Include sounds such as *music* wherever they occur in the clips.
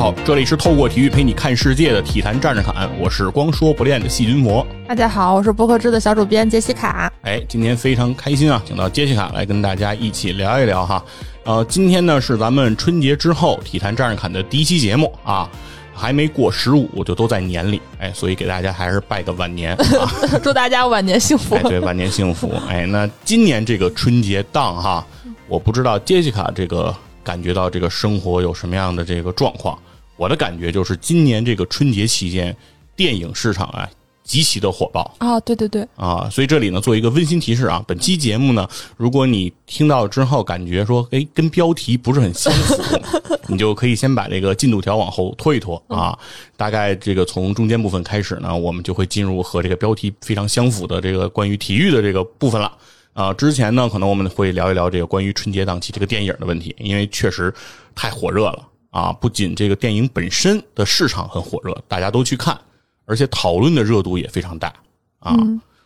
好，这里是透过体育陪你看世界的体坛站着侃，我是光说不练的细菌魔。大家好，我是博客制的小主编杰西卡。哎，今天非常开心啊，请到杰西卡来跟大家一起聊一聊哈。呃，今天呢是咱们春节之后体坛站着侃的第一期节目啊，还没过十五就都在年里，哎，所以给大家还是拜个晚年啊。*laughs* 祝大家晚年幸福。哎，对，晚年幸福。哎，那今年这个春节档哈，我不知道杰西卡这个感觉到这个生活有什么样的这个状况。我的感觉就是今年这个春节期间，电影市场啊极其的火爆啊，对对对啊，所以这里呢做一个温馨提示啊，本期节目呢，如果你听到之后感觉说，哎，跟标题不是很相符，*laughs* 你就可以先把这个进度条往后拖一拖啊，大概这个从中间部分开始呢，我们就会进入和这个标题非常相符的这个关于体育的这个部分了啊。之前呢，可能我们会聊一聊这个关于春节档期这个电影的问题，因为确实太火热了。啊，不仅这个电影本身的市场很火热，大家都去看，而且讨论的热度也非常大啊。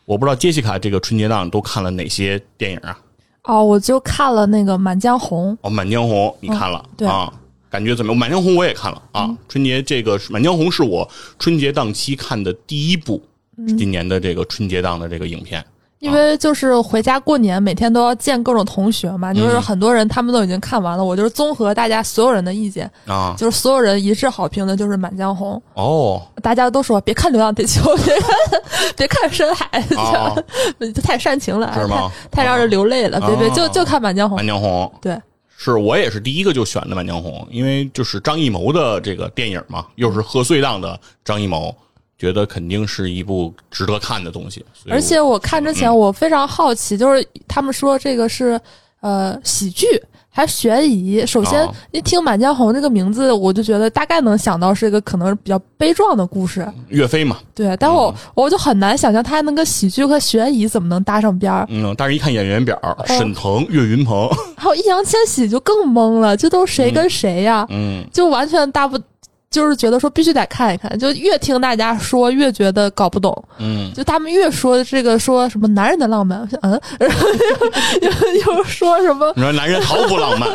我不知道杰西卡这个春节档都看了哪些电影啊？哦，我就看了那个《满江红》。哦，《满江红》你看了？对啊，感觉怎么样？《满江红》我也看了啊。春节这个《满江红》是我春节档期看的第一部今年的这个春节档的这个影片。因为就是回家过年，每天都要见各种同学嘛，就是很多人他们都已经看完了，我就是综合大家所有人的意见啊，就是所有人一致好评的，就是《满江红》哦，大家都说别看《流浪地球》，别看别看《深海》，*laughs* 太煽情了，是吗？太让人流泪了，别别就就看《满江红》。满江红，对，是我也是第一个就选的《满江红》，因为就是张艺谋的这个电影嘛，又是贺岁档的张艺谋。觉得肯定是一部值得看的东西，而且我看之前我非常好奇，就是他们说这个是呃喜剧还是悬疑？首先一听《满江红》这个名字，我就觉得大概能想到是一个可能比较悲壮的故事，岳飞嘛。对，但我我就很难想象他还能跟喜剧和悬疑怎么能搭上边儿。嗯，但是一看演员表，沈腾、岳云鹏，还有易烊千玺就更懵了，这都谁跟谁呀？嗯，就完全搭不。就是觉得说必须得看一看，就越听大家说越觉得搞不懂。嗯，就他们越说这个说什么男人的浪漫，*laughs* 嗯，然 *laughs* 后又又说什么？你说男人毫不浪漫，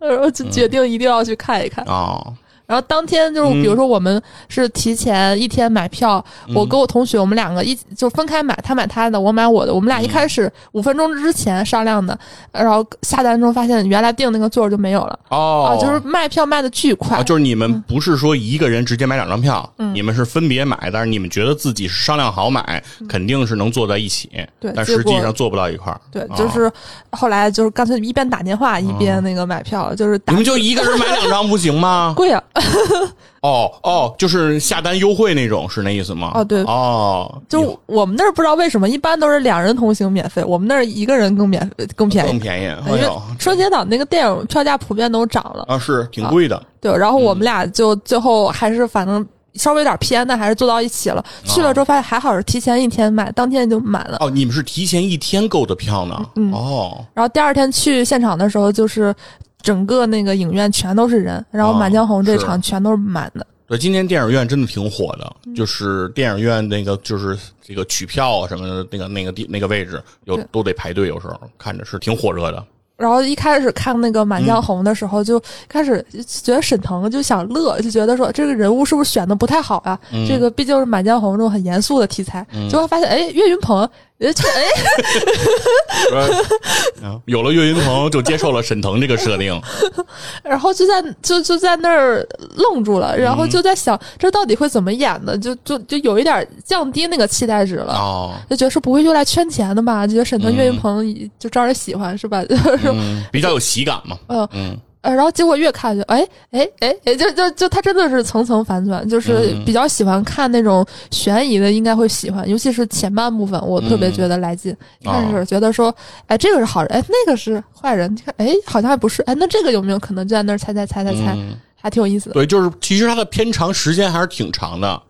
*laughs* 然后就决定一定要去看一看啊。然后当天就是，比如说我们是提前一天买票，我跟我同学我们两个一就分开买，他买他的，我买我的。我们俩一开始五分钟之前商量的，然后下单之后发现原来订那个座就没有了。哦，就是卖票卖的巨快。就是你们不是说一个人直接买两张票，你们是分别买，但是你们觉得自己是商量好买，肯定是能坐在一起。对，但实际上坐不到一块儿。对，就是后来就是干脆一边打电话一边那个买票，就是你们就一个人买两张不行吗？*laughs* 贵啊。*laughs* 哦哦，就是下单优惠那种，是那意思吗？哦，对，哦，就我们那儿不知道为什么，一般都是两人同行免费，我们那儿一个人更免更便宜，更便宜。因为，春节档那个电影票价普遍都涨了啊，是挺贵的。对，然后我们俩就最后还是反正稍微有点偏的，还是坐到一起了。去了之后发现还好是提前一天买，当天就满了。哦，你们是提前一天购的票呢？嗯，哦。然后第二天去现场的时候就是。整个那个影院全都是人，然后《满江红》这场全都是满的。对，今年电影院真的挺火的，就是电影院那个就是这个取票啊什么的，那个那个地那个位置有都得排队，有时候看着是挺火热的。然后一开始看那个《满江红》的时候，就开始觉得沈腾就想乐，就觉得说这个人物是不是选的不太好啊？这个毕竟是《满江红》这种很严肃的题材，结果发现哎，岳云鹏。哎，有了岳云鹏，就接受了沈腾这个设定，*laughs* 然后就在就就在那儿愣住了，然后就在想这到底会怎么演呢，就就就有一点降低那个期待值了，就觉得是不会用来圈钱的吧？觉得沈腾、岳云鹏就招人喜欢是吧？*laughs* 比较有喜感嘛，嗯。嗯。呃，然后结果越看就哎哎哎，也就就就他真的是层层反转，就是比较喜欢看那种悬疑的，应该会喜欢，尤其是前半部分，我特别觉得来劲。开始觉得说，哎，这个是好人，哎，那个是坏人，你看，哎，好像还不是，哎，那这个有没有可能就在那儿猜猜猜猜猜，还挺有意思的。对，就是其实它的片长时间还是挺长的。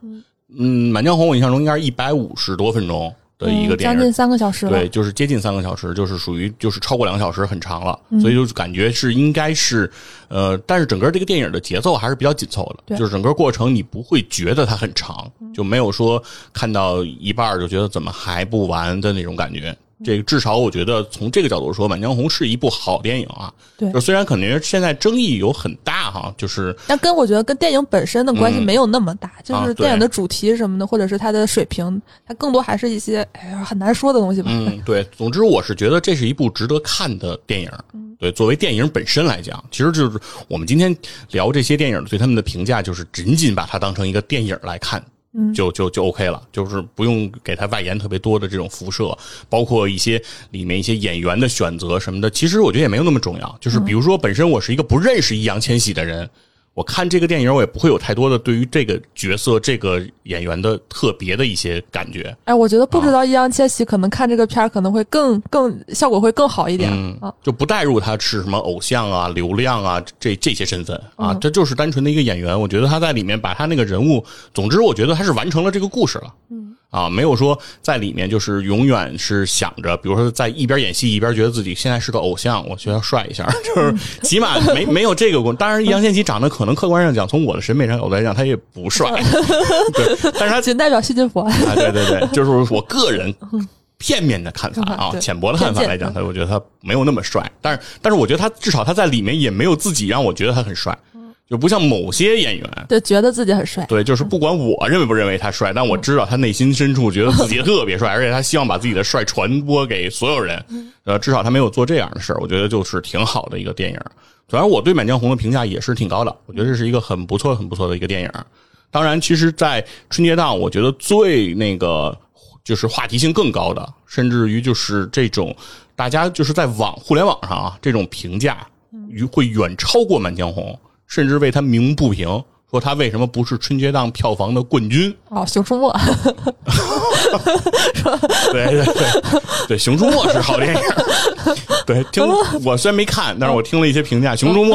嗯，满江红我印象中应该是一百五十多分钟。的一个电影，将近三个小时，对，就是接近三个小时，就是属于就是超过两个小时，很长了，所以就感觉是应该是，呃，但是整个这个电影的节奏还是比较紧凑的，就是整个过程你不会觉得它很长，就没有说看到一半就觉得怎么还不完的那种感觉这个至少我觉得从这个角度说，《满江红》是一部好电影啊。对就虽然肯定现在争议有很大哈，就是但跟我觉得跟电影本身的关系嗯没有那么大，就啊是电影的主题什么的，或者是它的水平，它更多还是一些哎呀很难说的东西吧。嗯，对，总之我是觉得这是一部值得看的电影。嗯对，作为电影本身来讲，其实就是我们今天聊这些电影对他们的评价，就是仅仅把它当成一个电影来看。嗯就就就 OK 了，就是不用给他外延特别多的这种辐射，包括一些里面一些演员的选择什么的，其实我觉得也没有那么重要。就是比如说，本身我是一个不认识易烊千玺的人，我看这个电影，我也不会有太多的对于这个角色、这个演员的特别的一些感觉。哎，我觉得不知道易烊千玺可能看这个片儿可能会更 *laughs* 更效果会更好一点嗯啊。，就不带入他是什么偶像啊、流量啊这这些身份啊，嗯这就是单纯的一个演员。我觉得他在里面把他那个人物，总之我觉得他是完成了这个故事了。嗯，啊，没有说在里面就是永远是想着，比如说在一边演戏一边觉得自己现在是个偶像，我需要帅一下，*laughs* 就是起码没没有这个过。当然，易烊千玺长得可能客观上讲，从我的审美上角度来讲，他也不帅，*laughs* 对，但是他仅代表谢金佛。啊，对对对，就是我个人片面的看法啊，浅薄的看法来讲，他我觉得他没有那么帅，但是但是我觉得他至少他在里面也没有自己让我觉得他很帅，就不像某些演员。就觉得自己很帅，对，就是不管我认为不认为他帅，但我知道他内心深处觉得自己特别帅，而且他希望把自己的帅传播给所有人。呃，至少他没有做这样的事儿，我觉得就是挺好的一个电影。反正我对《满江红》的评价也是挺高的，我觉得这是一个很不错、很不错的一个电影。当然，其实，在春节档，我觉得最那个就是话题性更高的，甚至于就是这种大家就是在网互联网上啊，这种评价于会远超过《满江红》，甚至为他鸣不平，说他为什么不是春节档票房的冠军？哦，*laughs*《熊出没》对对对对，《熊出没》是好电影。*laughs* 对，听我虽然没看，但是我听了一些评价，《熊出没》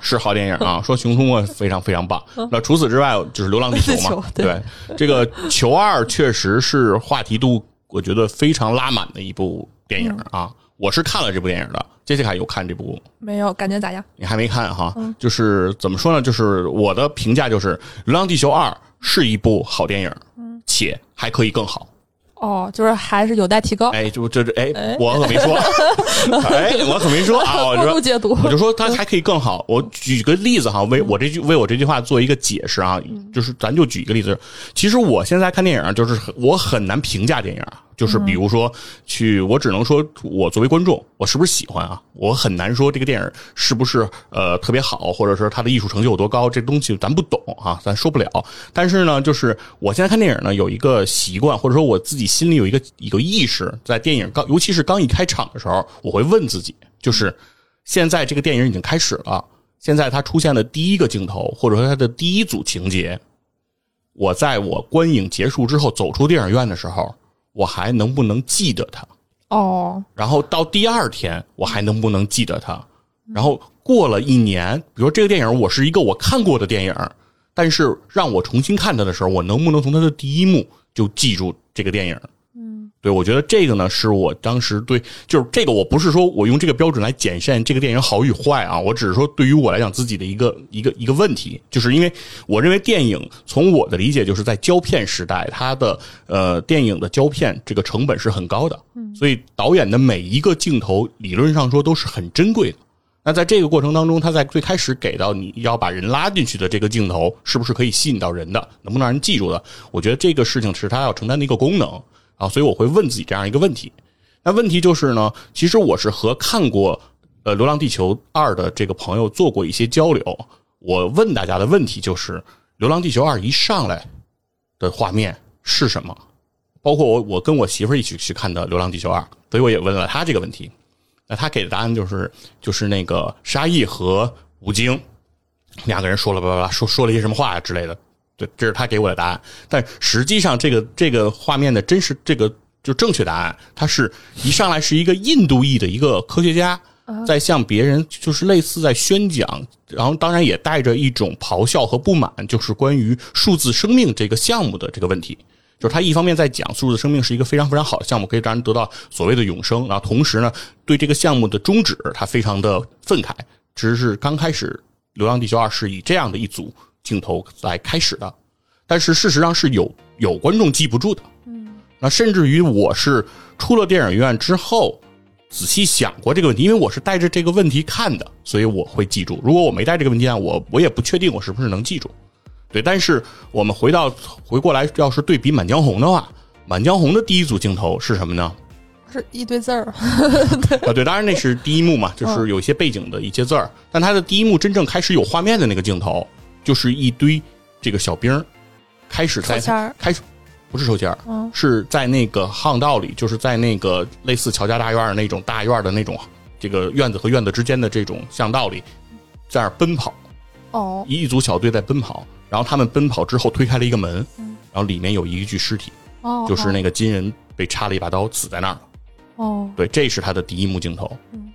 是好电影啊，*laughs* 说《熊出没》非常非常棒。那除此之外，就是《流浪地球》嘛。对对，这个《球二》确实是话题度，我觉得非常拉满的一部电影啊。我是看了这部电影的，杰西卡有看这部没有，感觉咋样？你还没看哈？就是怎么说呢？就是我的评价就是《流浪地球二》是一部好电影，且还可以更好。哦，就是还是有待提高。哎，就这这哎，我可没说，*laughs* 哎，我可没说啊，*laughs* 我过度说。解读，我就说它还可以更好。我举个例子哈，为我这句为我这句话做一个解释啊，就是咱就举一个例子。其实我现在看电影，就是我很难评价电影啊，就是比如说去，我只能说我作为观众，我是不是喜欢啊？我很难说这个电影是不是呃特别好，或者说它的艺术成就有多高，这东西咱不懂啊，咱说不了。但是呢，就是我现在看电影呢，有一个习惯，或者说我自己心里有一个一个意识，在电影刚，尤其是刚一开场的时候，我会问自己，就是现在这个电影已经开始了，现在它出现的第一个镜头，或者说它的第一组情节，我在我观影结束之后走出电影院的时候，我还能不能记得它？哦，然后到第二天，我还能不能记得它？然后过了一年，比如说这个电影，我是一个我看过的电影，但是让我重新看它的时候，我能不能从它的第一幕就记住这个电影？嗯，对，我觉得这个呢，是我当时对，就是这个，我不是说我用这个标准来检验这个电影好与坏啊，我只是说对于我来讲自己的一个一个一个问题，就是因为我认为电影从我的理解就是在胶片时代，它的呃电影的胶片这个成本是很高的，所以导演的每一个镜头理论上说都是很珍贵的。那在这个过程当中，他在最开始给到你要把人拉进去的这个镜头，是不是可以吸引到人的，能不能让人记住的？我觉得这个事情是他要承担的一个功能啊，所以我会问自己这样一个问题。那问题就是呢，*laughs* 其实我是和看过呃《流浪地球二》的这个朋友做过一些交流。我问大家的问题就是，《流浪地球二》一上来的画面是什么？包括我，我跟我媳妇一起去看的《流浪地球二》，所以我也问了他这个问题。那他给的答案就是，就是那个沙溢和吴京两个人说了叭叭叭，说说了一些什么话呀之类的。对，这是他给我的答案。但实际上，这个这个画面的真实这个就正确答案，他是一上来是一个印度裔的一个科学家，在向别人就是类似在宣讲，然后当然也带着一种咆哮和不满，就是关于数字生命这个项目的这个问题。就是他一方面在讲数字生命是一个非常非常好的项目，可以让人得到所谓的永生，然后同时呢，对这个项目的终止他非常的愤慨。其实是刚开始，《流浪地球二》是以这样的一组镜头来开始的，但是事实上是有有观众记不住的。嗯那甚至于我是出了电影院之后。仔细想过这个问题，因为我是带着这个问题看的，所以我会记住。如果我没带这个问题啊，我我也不确定我是不是能记住。对，但是我们回到回过来，要是对比《满江红》的话，《满江红》的第一组镜头是什么呢？是一堆字儿。*laughs* 啊，对，当然那是第一幕嘛，就是有一些背景的一些字儿。但它的第一幕真正开始有画面的那个镜头，就是一堆这个小兵开始在开始。不是抽签儿，是在那个巷道里，就是在那个类似乔家大院那种大院的那种这个院子和院子之间的这种巷道里，在那儿奔跑。哦，一组小队在奔跑，然后他们奔跑之后推开了一个门，然后里面有一具尸体，哦，就是那个金人被插了一把刀死在那儿了。哦，对，这是他的第一幕镜头。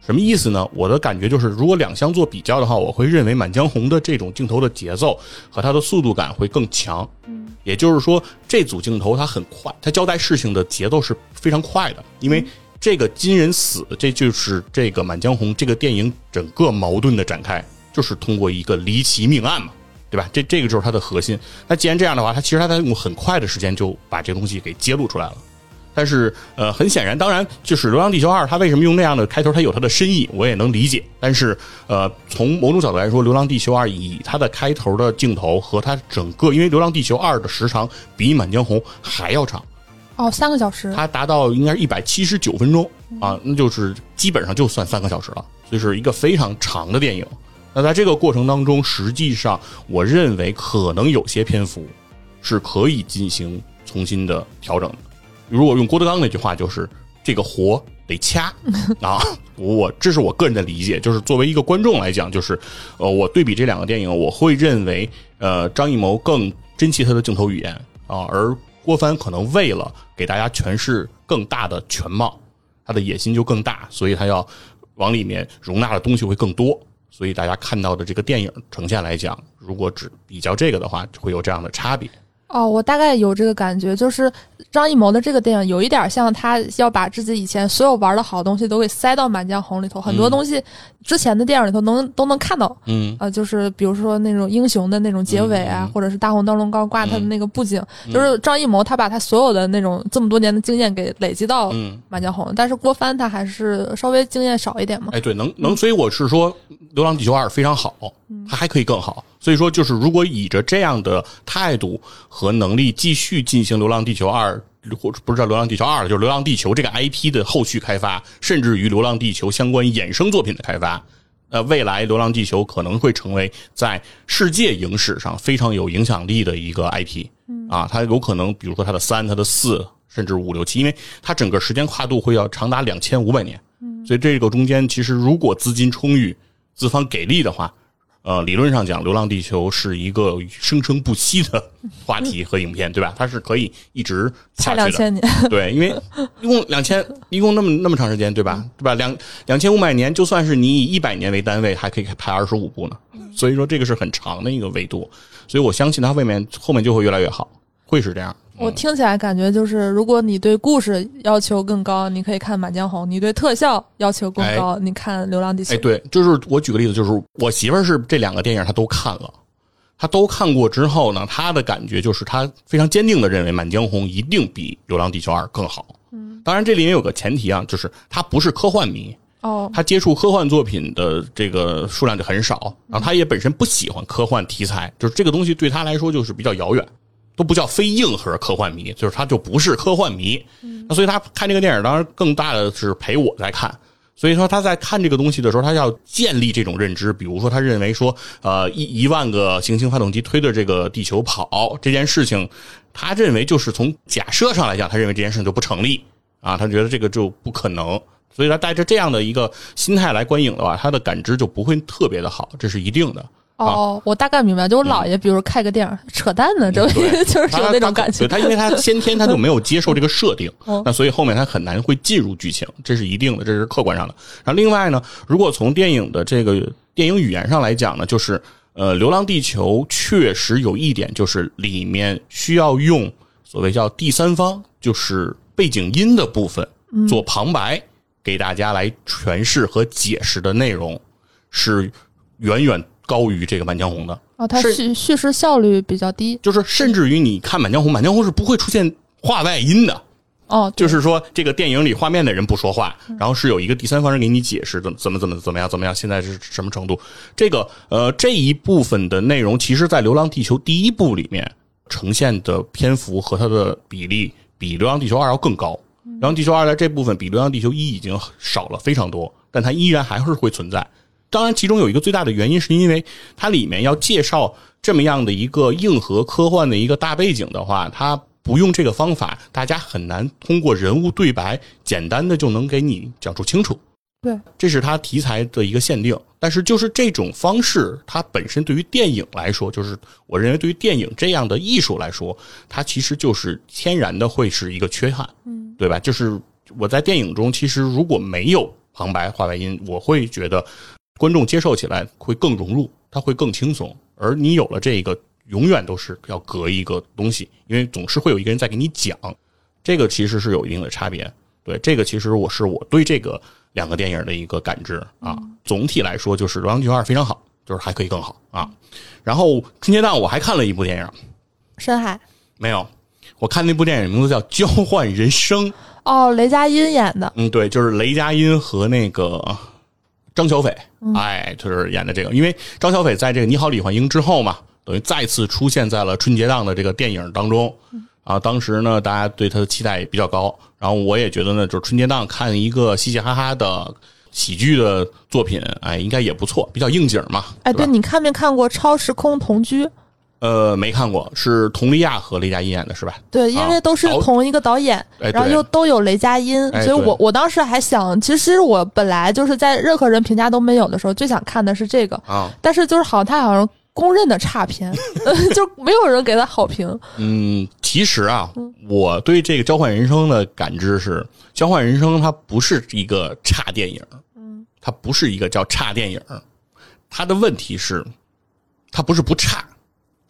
什么意思呢？我的感觉就是，如果两相做比较的话，我会认为《满江红》的这种镜头的节奏和它的速度感会更强。嗯，也就是说，这组镜头它很快，它交代事情的节奏是非常快的。因为这个金人死，这就是这个《满江红》这个电影整个矛盾的展开，就是通过一个离奇命案嘛，对吧？这这个就是它的核心。那既然这样的话，它其实它在用很快的时间就把这个东西给揭露出来了。但是，呃，很显然，当然，就是《流浪地球二》，它为什么用那样的开头，它有它的深意，我也能理解。但是，呃，从某种角度来说，《流浪地球二》以它的开头的镜头和它整个，因为《流浪地球二》的时长比《满江红》还要长，哦，三个小时，它达到应该是一百七十九分钟啊，那就是基本上就算三个小时了，所以是一个非常长的电影。那在这个过程当中，实际上，我认为可能有些篇幅是可以进行重新的调整的。如果用郭德纲那句话，就是这个活得掐 *laughs* 啊！我这是我个人的理解，就是作为一个观众来讲，就是呃，我对比这两个电影，我会认为呃，张艺谋更珍惜他的镜头语言啊，而郭帆可能为了给大家诠释更大的全貌，他的野心就更大，所以他要往里面容纳的东西会更多，所以大家看到的这个电影呈现来讲，如果只比较这个的话，会有这样的差别。哦，我大概有这个感觉，就是张艺谋的这个电影有一点像他要把自己以前所有玩的好东西都给塞到《满江红》里头，很多东西之前的电影里头能都能看到。嗯，呃，就是比如说那种英雄的那种结尾啊，或者是大红灯笼高挂他的那个布景，就是张艺谋他把他所有的那种这么多年的经验给累积到《满江红》，但是郭帆他还是稍微经验少一点嘛。哎，对，能能，所以我是说，《流浪地球二》非常好，它还可以更好。所以说，就是如果以着这样的态度和能力继续进行《流浪地球二》，或者不是叫《流浪地球二》了，就是《流浪地球》这个 IP 的后续开发，甚至于《流浪地球》相关衍生作品的开发，呃，未来《流浪地球》可能会成为在世界影史上非常有影响力的一个 IP。啊，它有可能，比如说它的三、它的四，甚至五六七，因为它整个时间跨度会要长达两千五百年。所以这个中间，其实如果资金充裕，资方给力的话。呃，理论上讲，《流浪地球》是一个生生不息的话题和影片，对吧？它是可以一直下去的。两千年，*laughs* 对，因为一共两千，一共那么那么长时间，对吧？对吧？两两千五百年，就算是你以一百年为单位，还可以拍二十五部呢。所以说，这个是很长的一个维度。所以我相信它后面后面就会越来越好，会是这样。我听起来感觉就是，如果你对故事要求更高，你可以看《满江红》；你对特效要求更高，你看《流浪地球》。哎，对，就是我举个例子，就是我媳妇儿是这两个电影她都看了，她都看过之后呢，她的感觉就是她非常坚定的认为《满江红》一定比《流浪地球二》更好。嗯，当然这里面有个前提啊，就是她不是科幻迷哦，她接触科幻作品的这个数量就很少，然后她也本身不喜欢科幻题材，就是这个东西对她来说就是比较遥远。都不叫非硬核科幻迷，就是他就不是科幻迷。那所以他看这个电影，当然更大的是陪我在看。所以说他在看这个东西的时候，他要建立这种认知。比如说，他认为说，呃，一一万个行星发动机推着这个地球跑这件事情，他认为就是从假设上来讲，他认为这件事情就不成立啊，他觉得这个就不可能。所以他带着这样的一个心态来观影的话，他的感知就不会特别的好，这是一定的。哦，我大概明白，就我姥爷，比如开个电影，扯淡呢，这 *laughs* 就是有那种感觉。他因为他先天他就没有接受这个设定，*laughs* 那所以后面他很难会进入剧情，这是一定的，这是客观上的。然后另外呢，如果从电影的这个电影语言上来讲呢，就是呃，《流浪地球》确实有一点，就是里面需要用所谓叫第三方，就是背景音的部分做旁白，给大家来诠释和解释的内容是远远。高于这个《满江红》的哦，它叙叙事效率比较低，就是甚至于你看《满江红》，《满江红》是不会出现画外音的，哦，就是说这个电影里画面的人不说话，然后是有一个第三方人给你解释怎怎么怎么怎么样怎么样，现在是什么程度？这个呃这一部分的内容，其实在《流浪地球》第一部里面呈现的篇幅和它的比例比《流浪地球二》要更高。《流浪地球二》在这部分比《流浪地球一》已经少了非常多，但它依然还是会存在。当然，其中有一个最大的原因，是因为它里面要介绍这么样的一个硬核科幻的一个大背景的话，它不用这个方法，大家很难通过人物对白简单的就能给你讲述清楚。对，这是它题材的一个限定。但是，就是这种方式，它本身对于电影来说，就是我认为对于电影这样的艺术来说，它其实就是天然的会是一个缺憾，嗯，对吧？就是我在电影中，其实如果没有旁白、话外音，我会觉得。观众接受起来会更融入，他会更轻松。而你有了这个，永远都是要隔一个东西，因为总是会有一个人在给你讲。这个其实是有一定的差别。对，这个其实我是我对这个两个电影的一个感知啊。总体来说，就是《流浪地球二》非常好，就是还可以更好啊。然后春节档我还看了一部电影，《深海》没有，我看那部电影名字叫《交换人生》。哦，雷佳音演的。嗯，对，就是雷佳音和那个。张小斐，哎，就是演的这个，因为张小斐在这个《你好，李焕英》之后嘛，等于再次出现在了春节档的这个电影当中。啊，当时呢，大家对他的期待也比较高，然后我也觉得呢，就是春节档看一个嘻嘻哈哈的喜剧的作品，哎，应该也不错，比较应景嘛。哎，对，你看没看过《超时空同居》？呃，没看过，是佟丽娅和雷佳音演的，是吧？对，因为都是同一个导演，然后又都有雷佳音，所以我我当时还想，其实我本来就是在任何人评价都没有的时候，最想看的是这个啊，但是就是好像他好像公认的差片，*laughs* 就没有人给他好评。嗯，其实啊，我对这个《交换人生》的感知是，《交换人生》它不是一个差电影，嗯，它不是一个叫差电影，它的问题是，它不是不差。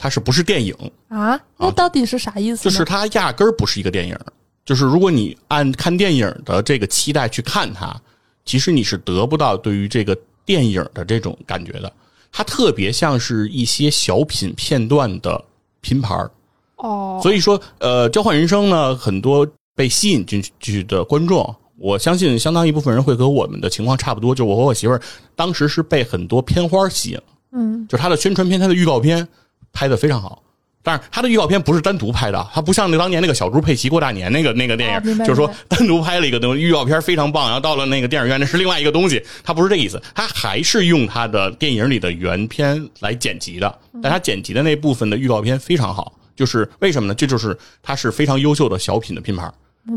它是不是电影啊？那到底是啥意思？就是它压根儿不是一个电影。就是如果你按看电影的这个期待去看它，其实你是得不到对于这个电影的这种感觉的。它特别像是一些小品片段的拼盘儿哦。所以说，呃，交换人生呢，很多被吸引进去的观众，我相信相当一部分人会和我们的情况差不多。就我和我媳妇儿当时是被很多片花吸引了，嗯，就是它的宣传片，它的预告片。拍的非常好，但是他的预告片不是单独拍的，他不像那当年那个小猪佩奇过大年那个那个电影，就是说单独拍了一个东西，预告片非常棒，然后到了那个电影院那是另外一个东西，他不是这意思，他还是用他的电影里的原片来剪辑的，但他剪辑的那部分的预告片非常好，就是为什么呢？这就是他是非常优秀的小品的拼盘，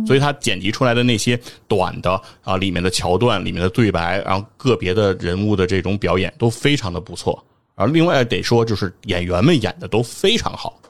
所以他剪辑出来的那些短的啊里面的桥段、里面的对白，然后个别的人物的这种表演都非常的不错。而另外得说，就是演员们演的都非常好，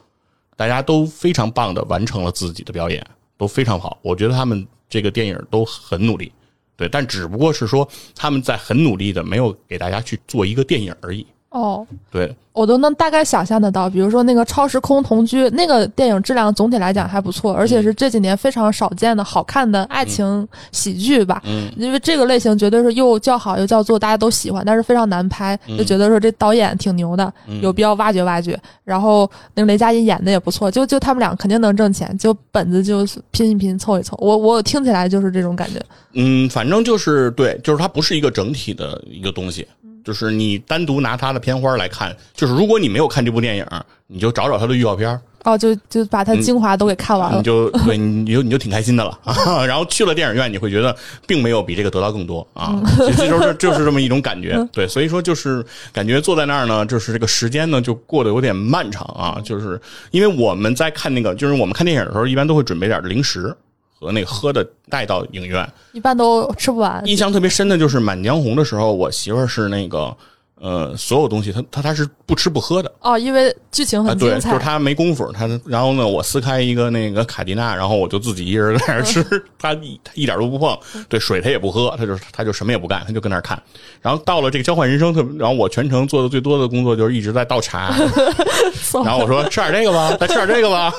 大家都非常棒的完成了自己的表演，都非常好。我觉得他们这个电影都很努力，对，但只不过是说他们在很努力的，没有给大家去做一个电影而已。哦，对。我都能大概想象得到，比如说那个《超时空同居》，那个电影质量总体来讲还不错，而且是这几年非常少见的好看的爱情喜剧吧。嗯，因为这个类型绝对是又叫好又叫座，大家都喜欢，但是非常难拍，就觉得说这导演挺牛的，有必要挖掘挖掘。然后那个雷佳音演的也不错，就就他们俩肯定能挣钱，就本子就拼一拼凑一凑。我我听起来就是这种感觉。嗯，反正就是对，就是它不是一个整体的一个东西。就是你单独拿他的片花来看，就是如果你没有看这部电影，你就找找他的预告片哦，就就把他精华都给看完了，你就 *laughs* 对，你就你就挺开心的了。*laughs* 然后去了电影院，你会觉得并没有比这个得到更多啊，这就是 *laughs* 就是这么一种感觉。对，所以说就是感觉坐在那儿呢，就是这个时间呢就过得有点漫长啊，就是因为我们在看那个，就是我们看电影的时候，一般都会准备点零食。和那喝的带到影院，一般都吃不完。印象特别深的就是《满江红》的时候，我媳妇儿是那个。呃，所有东西他他他是不吃不喝的哦，因为剧情很精彩。对，就是他没功夫，他然后呢，我撕开一个那个卡迪娜，然后我就自己一人在那吃，*laughs* 他一他一点都不碰，对水他也不喝，他就他就什么也不干，他就跟那看。然后到了这个交换人生，特然后我全程做的最多的工作就是一直在倒茶，*laughs* 然后我说 *laughs* 吃点这个吧，再吃点这个吧。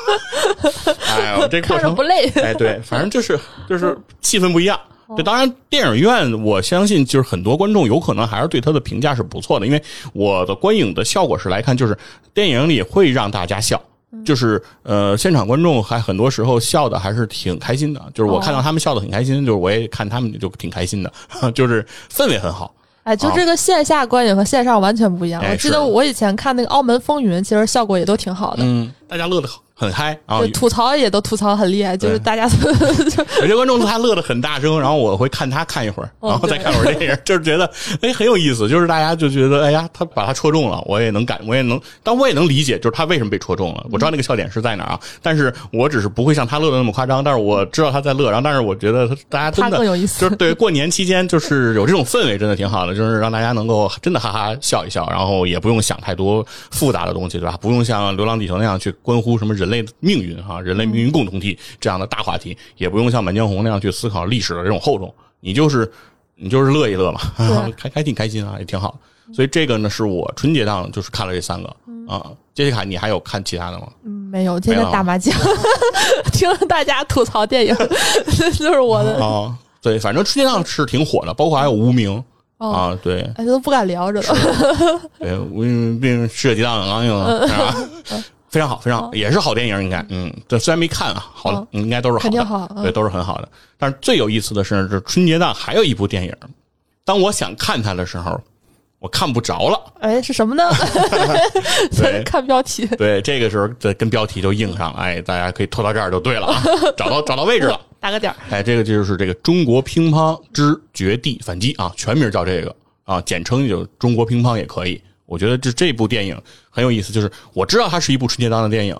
哎呦，这过程不累。哎，对，反正就是就是气氛不一样。对，当然，电影院我相信就是很多观众有可能还是对他的评价是不错的，因为我的观影的效果是来看，就是电影里会让大家笑，就是呃，现场观众还很多时候笑的还是挺开心的，就是我看到他们笑的很开心，就是我也看他们就挺开心的，*laughs* 就是氛围很好。哎，就这个线下观影和线上完全不一样。哎我记得我以前看那个《澳门风云》，其实效果也都挺好的，嗯，大家乐得很嗨啊对，，吐槽也都吐槽很厉害，就是大家 *laughs* 就有些观众他乐得很大声，然后我会看他看一会儿，哦然后再看会儿电影，*laughs* 就是觉得哎很有意思，就是大家就觉得哎呀，他把他戳中了，我也能感，我也能，但我也能理解，就是他为什么被戳中了，我知道那个笑点是在哪儿啊，但是我只是不会像他乐的那么夸张，但是我知道他在乐，然后但是我觉得他大家真的他更有意思就是对过年期间就是有这种氛围，真的挺好的，就是让大家能够真的哈哈笑一笑，然后也不用想太多复杂的东西，对吧？不用像《流浪地球》那样去关乎什么人类命运哈、人类命运共同体这样的大话题，也不用像《满江红》那样去思考历史的这种厚重，你就是你就是乐一乐嘛，*laughs* 开开挺开心啊，也挺好。所以这个呢，是我春节档就是看了这三个啊。杰西卡，你还有看其他的吗？嗯没有天天打麻将，*laughs* 听大家吐槽电影，*laughs* 这就是我的啊，对，反正春节档是挺火的，包括还有无名哦，啊，对，哎都不敢聊着了。对，无名并世界激荡很刚硬，是吧？非常好，非常好，也是好电影，应该，嗯，这，虽然没看啊，好了，应该都是好的，对，都是很好的。但是最有意思的是，这春节档还有一部电影，当我想看它的时候，我看不着了。哎，是什么呢？*laughs* 对看标题。对，这个时候这跟标题就应上了，哎，大家可以拖到这儿就对了啊，*laughs* 找到找到位置了。打个点儿。哎，这个就是这个中国乒乓之绝地反击啊，全名叫这个啊，简称就中国乒乓也可以。我觉得这这部电影很有意思，就是我知道它是一部春节档的电影，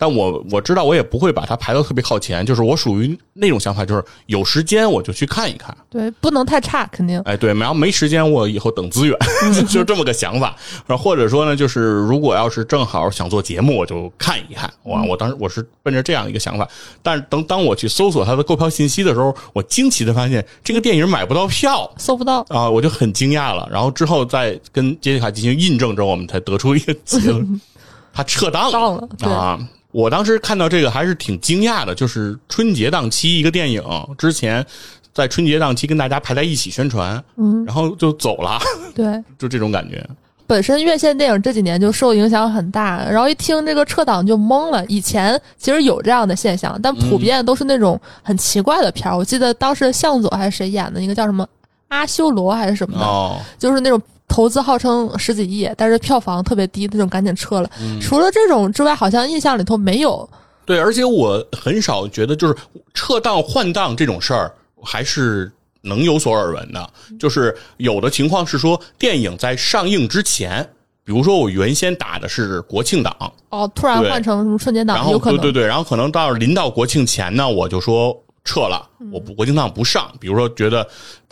但我我知道我也不会把它排到特别靠前，就是我属于那种想法，就是有时间我就去看一看。对，不能太差，肯定。哎，对，然后没时间，我以后等资源，*laughs* 就这么个想法。然后或者说呢，就是如果要是正好想做节目，我就看一看。哇，我当时我是奔着这样一个想法。但是等当我去搜索它的购票信息的时候，我惊奇的发现这个电影买不到票搜不到，啊，我就很惊讶了。然后之后再跟杰西卡进行印证之后，我们才得出一个结论，*laughs* 他撤档上了啊。我当时看到这个还是挺惊讶的，就是春节档期一个电影之前在春节档期跟大家排在一起宣传，嗯，然后就走了，*laughs* 对。就这种感觉。本身院线电影这几年就受影响很大，然后一听这个撤档就懵了。以前其实有这样的现象，但普遍都是那种很奇怪的片儿。我记得当时向佐还是谁演的，一个叫什么阿修罗还是什么的，哦，就是那种投资号称十几亿，但是票房特别低那种，赶紧撤了。嗯除了这种之外，好像印象里头没有。对，而且我很少觉得就是撤档换档这种事儿还是能有所耳闻的。就是有的情况是说，电影在上映之前，比如说我原先打的是国庆档，哦，突然换成什么春节档，然后有可能。对对对，然后可能到临到国庆前呢，我就说撤了，我不国庆档不上。比如说觉得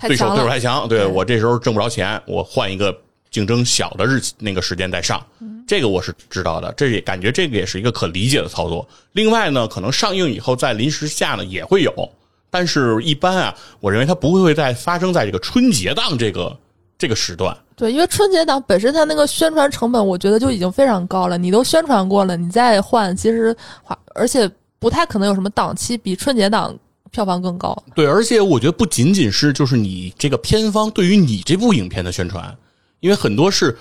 对手对手太强，对对我这时候挣不着钱，我换一个竞争小的日期那个时间再上。这个我是知道的，这也感觉这个也是一个可理解的操作。另外呢，可能上映以后在临时下呢也会有，但是一般啊，我认为它不会在发生在这个春节档这个这个时段。对，因为春节档本身它那个宣传成本，我觉得就已经非常高了。你都宣传过了，你再换，其实花，而且不太可能有什么档期比春节档票房更高。对，而且我觉得不仅仅是就是你这个片方对于你这部影片的宣传，因为很多是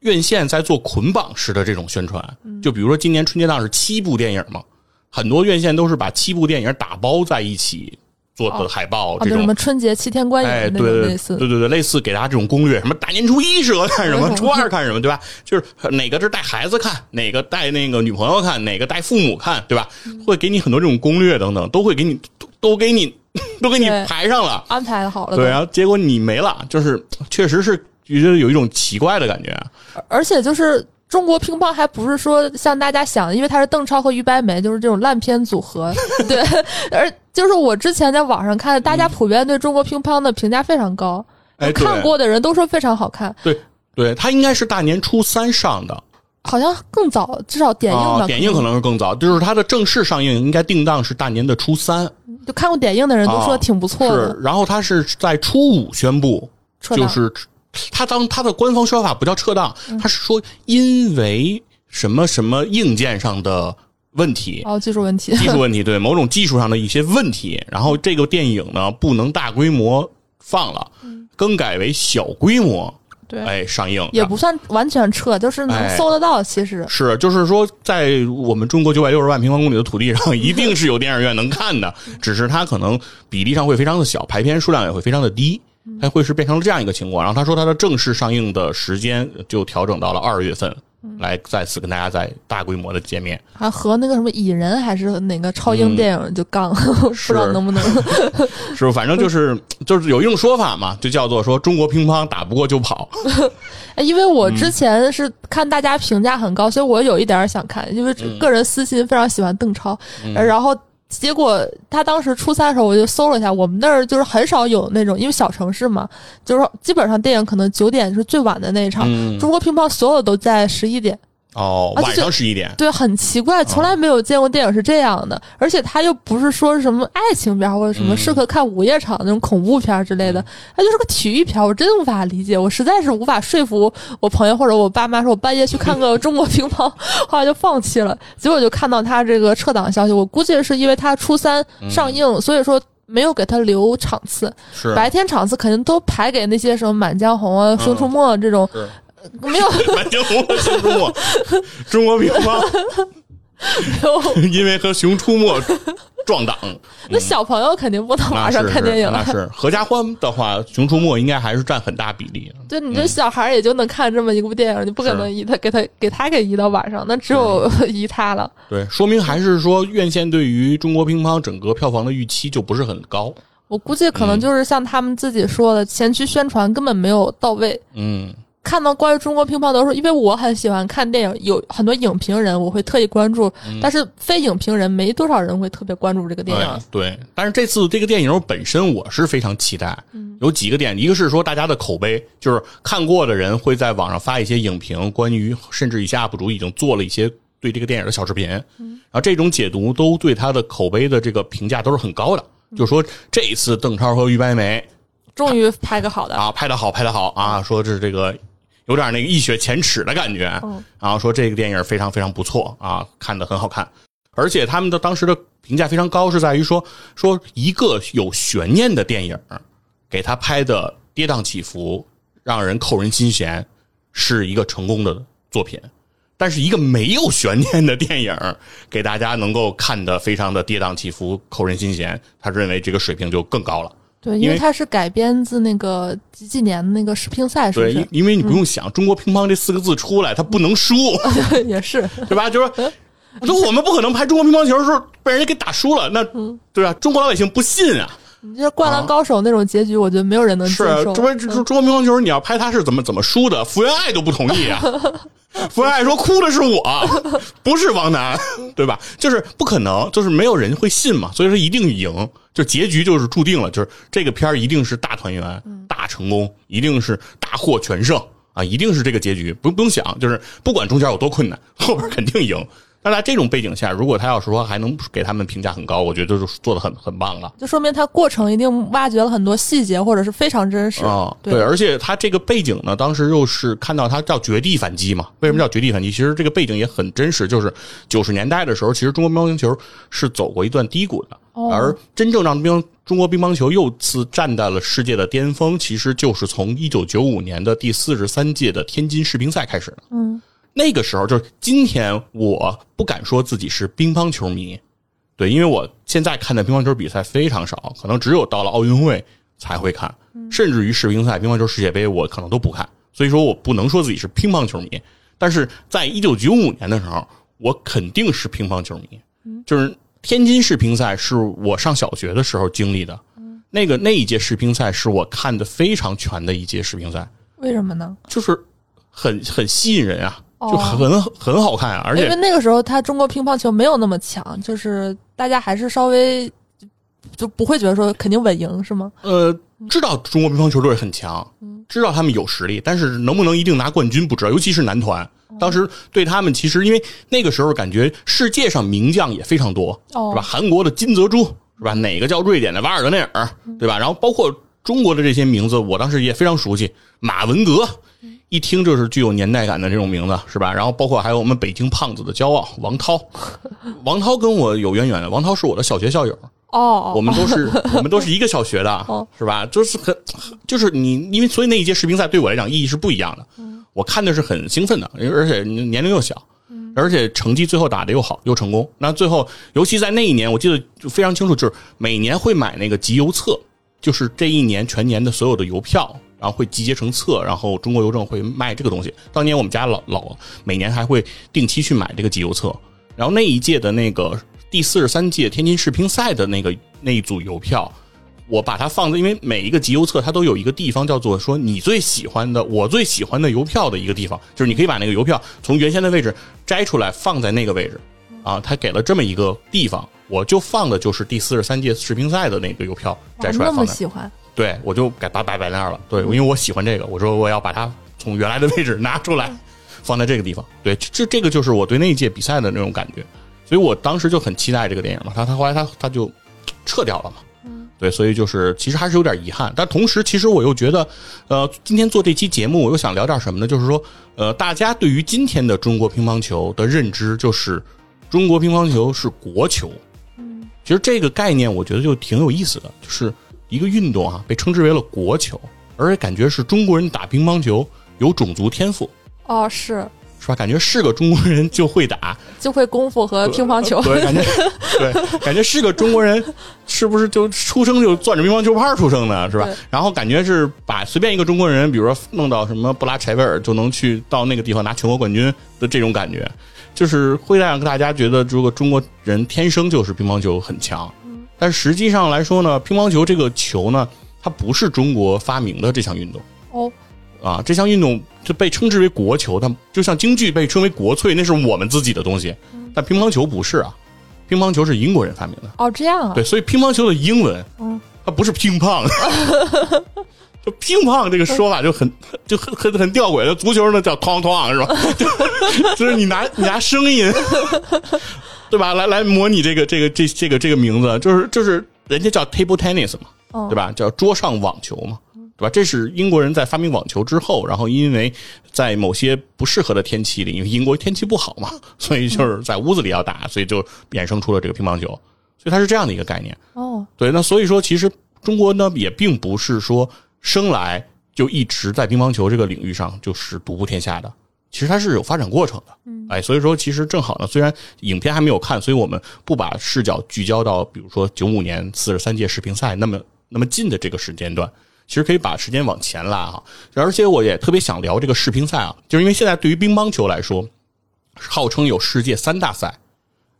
院线在做捆绑式的这种宣传。就比如说今年春节档是七部电影嘛，很多院线都是把七部电影打包在一起做的海报，这种，什么春节七天观影对对类似。对对对，类似给大家这种攻略，什么大年初一适合看什么，初二看什么，对吧？就是哪个是带孩子看，哪个带那个女朋友看，哪个带父母看，对吧？嗯会给你很多这种攻略等等，都会给你都都给你 *laughs* 都给你排上了。安排好了，对，然后结果你没了，就是确实是觉得有一种奇怪的感觉。而且就是中国乒乓还不是说像大家想的，因为他是邓超和于白眉，就是这种烂片组合。*laughs* 对，而就是我之前在网上看，大家普遍对中国乒乓的评价非常高，看过的人都说非常好看，对对，他应该是大年初三上的好像更早，至少点映点映可能是更早，就是它的正式上映应该定档是大年的初三，就看过点映的人都说啊挺不错的。是，然后它是在初五宣布，就是它当它的官方说法不叫撤档，嗯他是说因为什么什么硬件上的问题。哦，技术问题。技术问题，对某种技术上的一些问题，然后这个电影呢不能大规模放了，更改为小规模对，哎，上映也不算完全撤，就是能搜得到。其实是，就是说，在我们中国九百六十万平方公里的土地上，*laughs* 一定是有电影院能看的，只是它可能比例上会非常的小，排片数量也会非常的低，它会是变成了这样一个情况。然后他说，它的正式上映的时间就调整到了二月份。来再次跟大家在大规模的见面，还和那个什么蚁人还是哪个超英电影就杠，*laughs* 不知道能不能。*laughs* 是，反正就是 *laughs* 就是有一种说法嘛，就叫做说中国乒乓打不过就跑。因为我之前是看大家评价很高，所以我有一点想看，因为个人私心非常喜欢邓超，然后。结果他当时初三的时候，我就搜了一下，我们那儿就是很少有那种，因为小城市嘛，就是基本上电影可能九点是最晚的那一场，中国乒乓所有都在十一点。哦，晚上十一点，对，很奇怪，从来没有见过电影是这样的，而且他又不是说什么爱情片或者什么适合看午夜场那种恐怖片之类的，他就是个体育片，我真无法理解，我实在是无法说服我朋友或者我爸妈说我半夜去看个中国乒乓，*laughs* 后来就放弃了。结果就看到他这个撤档消息，我估计是因为他初三上映，所以说没有给他留场次，是。白天场次肯定都排给那些什么《满江红》啊、《熊出没》这种。没有满江红和熊出没，中国 *laughs* 乒乓，因为和熊出没撞档。*laughs* 那小朋友肯定不能晚上看电影了。那是合家欢的话，熊出没应该还是占很大比例。对，你这小孩也就能看这么一部电影，你不可能移他给他给他给移到晚上，那只有移他了。对，说明还是说院线对于中国乒乓整个票房的预期就不是很高。我估计可能就是像他们自己说的，前期宣传根本没有到位。嗯。看到关于中国乒乓的时候，因为我很喜欢看电影，有很多影评人我会特意关注，但是非影评人没多少人会特别关注这个电影。对，但是这次这个电影本身我是非常期待，有几个点，一个是说大家的口碑，就是看过的人会在网上发一些影评，关于甚至一些 UP 主已经做了一些对这个电影的小视频，然后这种解读都对他的口碑的这个评价都是很高的，就说这一次邓超和于白眉终于拍个好的。啊，拍的好，拍的好啊，说是这个。有点那个一雪前耻的感觉，然后说这个电影非常非常不错啊，看的很好看，而且他们的当时的评价非常高，是在于说说一个有悬念的电影，给他拍的跌宕起伏，让人扣人心弦，是一个成功的作品，但是一个没有悬念的电影，给大家能够看的非常的跌宕起伏，扣人心弦，他认为这个水平就更高了。对，因为它是改编自那个几几年的那个世乒赛，是不是？因为你不用想，中国乒乓这四个字出来，它不能输，*laughs* 也是，对吧？就是说，*laughs* 说我们不可能拍中国乒乓球的时候被人家给打输了，那对吧？中国老百姓不信啊。你这《灌篮高手》那种结局，我觉得没有人能接受。中国中中国乒乓球，你要拍他是怎么怎么输的，福原爱都不同意啊。*laughs* 福原爱说：“哭的是我，*laughs* 不是王楠，对吧？就是不可能，就是没有人会信嘛。所以说一定赢，就结局就是注定了，就是这个片儿一定是大团圆、大成功，一定是大获全胜啊，一定是这个结局。不不用想，就是不管中间有多困难，后边肯定赢。”那在这种背景下，如果他要是说还能给他们评价很高，我觉得就是做的很很棒了。就说明他过程一定挖掘了很多细节，或者是非常真实啊。对，而且他这个背景呢，当时又是看到他叫绝地反击嘛？为什么叫绝地反击？其实这个背景也很真实，就是九十年代的时候，其实中国乒乓球是走过一段低谷的，而真正让乒中国乒乓球又次站在了世界的巅峰，其实就是从一九九五年的第四十三届的天津世乒赛开始的。嗯。那个时候就是今天，我不敢说自己是乒乓球迷，对，因为我现在看的乒乓球比赛非常少，可能只有到了奥运会才会看，甚至于世乒赛、乒乓球世界杯我可能都不看，所以说我不能说自己是乒乓球迷。但是在一九九五年的时候，我肯定是乒乓球迷，就是天津世乒赛是我上小学的时候经历的，那个那一届世乒赛是我看的非常全的一届世乒赛。为什么呢？就是很很吸引人啊。就很很好看啊，而且因为那个时候他中国乒乓球没有那么强，就是大家还是稍微就不会觉得说肯定稳赢是吗？呃，知道中国乒乓球队很强，知道他们有实力，但是能不能一定拿冠军不知道，尤其是男团。当时对他们其实因为那个时候感觉世界上名将也非常多，是吧？韩国的金泽洙是吧？哪个叫瑞典的瓦尔德内尔对吧？然后包括中国的这些名字，我当时也非常熟悉，马文革。一听就是具有年代感的这种名字，是吧？然后包括还有我们北京胖子的骄傲王涛，*laughs* 王涛跟我有渊源的。王涛是我的小学校友，哦，我们都是 *laughs* 我们都是一个小学的，哦是吧？就是很就是你，因为所以那一届世乒赛对我来讲意义是不一样的。我看的是很兴奋的，而且年龄又小，而且成绩最后打的又好又成功。那最后，尤其在那一年，我记得就非常清楚，就是每年会买那个集邮册，就是这一年全年的所有的邮票。然后会集结成册，然后中国邮政会卖这个东西。当年我们家老老每年还会定期去买这个集邮册。然后那一届的那个第四十三届天津世乒赛的那个那一组邮票，我把它放在，因为每一个集邮册它都有一个地方叫做说你最喜欢的、我最喜欢的邮票的一个地方，就是你可以把那个邮票从原先的位置摘出来放在那个位置。啊，他给了这么一个地方，我就放的就是第四十三届世乒赛的那个邮票摘出来放在。么喜欢，对，我就给它摆摆那儿了。对，因为我喜欢这个，我说我要把它从原来的位置拿出来，放在这个地方。对，这这个就是我对那一届比赛的那种感觉，所以我当时就很期待这个电影嘛。他他后来他他就撤掉了嘛。对，所以就是其实还是有点遗憾，但同时其实我又觉得，呃，今天做这期节目，我又想聊点什么呢？就是说，呃，大家对于今天的中国乒乓球的认知，就是中国乒乓球是国球。嗯，其实这个概念我觉得就挺有意思的，就是一个运动啊，被称之为了国球，而且感觉是中国人打乒乓球有种族天赋，哦，是。是吧？感觉是个中国人就会打，*laughs* 就会功夫和乒乓球，对，感觉 *laughs* 对，感觉是个中国人，是不是就出生就攥着乒乓球拍出生的，是吧？然后感觉是把随便一个中国人，比如说弄到什么布拉柴维尔，就能去到那个地方拿全国冠军的这种感觉，就是会让大家觉得，如果中国人天生就是乒乓球很强，但实际上来说呢，乒乓球这个球呢，它不是中国发明的这项运动。哦，啊，这项运动就被称之为国球，它就像京剧被称为国粹，那是我们自己的东西。但乒乓球不是啊，乒乓球是英国人发明的。哦，这样啊，对，所以乒乓球的英文，嗯，它不是乒乓，*laughs* 就乒乓这个说法就很就很很很吊诡的。足球呢叫哐哐是吧？就 *laughs* 就是你拿你拿声音，*laughs* 对吧？来来模拟这个这个这这个这个名字，就是就是人家叫 table tennis 嘛，哦对吧？叫桌上网球嘛，对吧？这是英国人在发明网球之后，然后因为在某些不适合的天气里，因为英国天气不好嘛，所以就是在屋子里要打，所以就衍生出了这个乒乓球，所以它是这样的一个概念。哦，对，那所以说，其实中国呢也并不是说生来就一直在乒乓球这个领域上就是独步天下的，其实它是有发展过程的。嗯，哎，所以说其实正好呢，虽然影片还没有看，所以我们不把视角聚焦到比如说九五年四十三届世乒赛那么那么近的这个时间段。其实可以把时间往前拉哈，而且我也特别想聊这个世乒赛啊，就是因为现在对于乒乓球来说，号称有世界三大赛，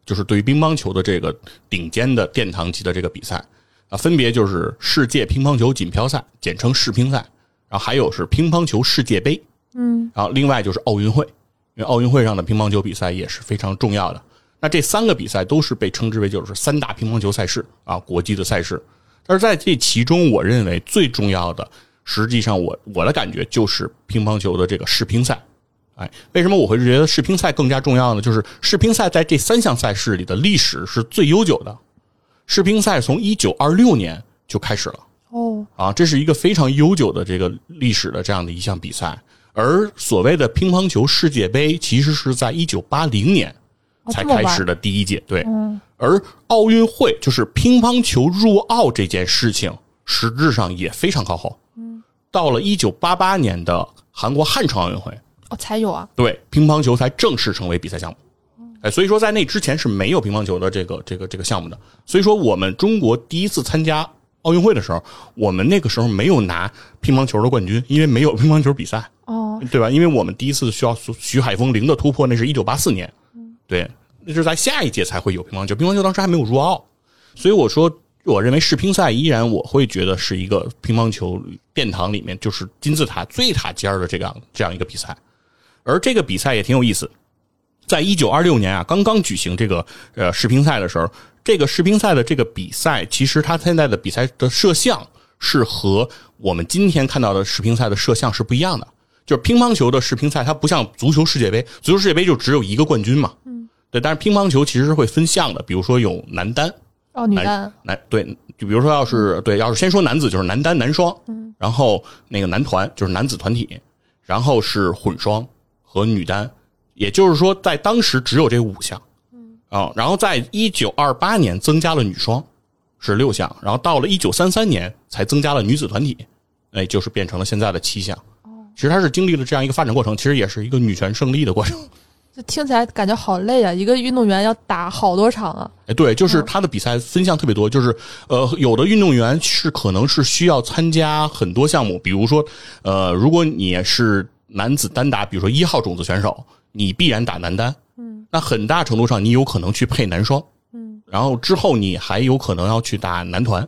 就是对于乒乓球的这个顶尖的殿堂级的这个比赛啊，分别就是世界乒乓球锦标赛，简称世乒赛，然后还有是乒乓球世界杯，嗯，然后另外就是奥运会，因为奥运会上的乒乓球比赛也是非常重要的。那这三个比赛都是被称之为就是三大乒乓球赛事啊，国际的赛事。但是在这其中，我认为最重要的，实际上我我的感觉就是乒乓球的这个世乒赛。哎，为什么我会觉得世乒赛更加重要呢？就是世乒赛在这三项赛事里的历史是最悠久的。世乒赛从一九二六年就开始了。哦，啊，这是一个非常悠久的这个历史的这样的一项比赛。而所谓的乒乓球世界杯，其实是在一九八零年才开始的第一届。对，嗯，而奥运会就是乒乓球入奥这件事情，实质上也非常靠后。嗯，到了一九八八年的韩国汉城奥运会，哦，才有啊，对乒乓球才正式成为比赛项目。哎，所以说在那之前是没有乒乓球的这个这个这个项目的。所以说我们中国第一次参加奥运会的时候，我们那个时候没有拿乒乓球的冠军，因为没有乒乓球比赛，哦，对吧？因为我们第一次需要徐海峰零的突破，那是一九八四年，对，那是在下一届才会有乒乓球，乒乓球当时还没有入奥，所以我说。我认为世乒赛依然我会觉得是一个乒乓球殿堂里面就是金字塔最塔尖儿的这样这样一个比赛，而这个比赛也挺有意思。在一九二六年啊，刚刚举行这个呃世乒赛的时候，这个世乒赛的这个比赛，其实它现在的比赛的摄像是和我们今天看到的世乒赛的摄像是不一样的。就是乒乓球的世乒赛，它不像足球世界杯，足球世界杯就只有一个冠军嘛，嗯，对。但是乒乓球其实是会分项的，比如说有男单，哦，女单，男对，就比如说要是对，要是先说男子就是男单、男双，嗯，然后那个男团就是男子团体，然后是混双和女单，也就是说在当时只有这五项，嗯啊，然后在一九二八年增加了女双，是六项，然后到了一九三三年才增加了女子团体，哎，就是变成了现在的七项。其实它是经历了这样一个发展过程，其实也是一个女权胜利的过程。就听起来感觉好累啊！一个运动员要打好多场啊。哎，对，就是他的比赛分项特别多，就是呃，有的运动员是可能是需要参加很多项目，比如说呃，如果你是男子单打，比如说一号种子选手，你必然打男单。嗯。那很大程度上，你有可能去配男双。嗯。然后之后你还有可能要去打男团。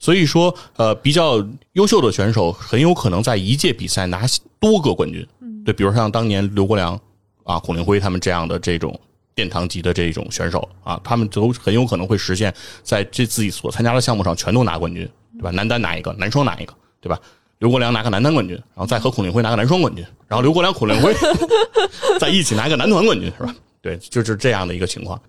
所以说，呃，比较优秀的选手很有可能在一届比赛拿多个冠军。嗯，对，比如像当年刘国梁啊、孔令辉他们这样的这种殿堂级的这种选手啊，他们都很有可能会实现在这自己所参加的项目上全都拿冠军，对吧？男单拿一个，男双拿一个，对吧？刘国梁拿个男单冠军，然后再和孔令辉拿个男双冠军，然后刘国梁、孔令辉 *laughs* 在一起拿一个男团冠军，是吧？对，就是这样的一个情况。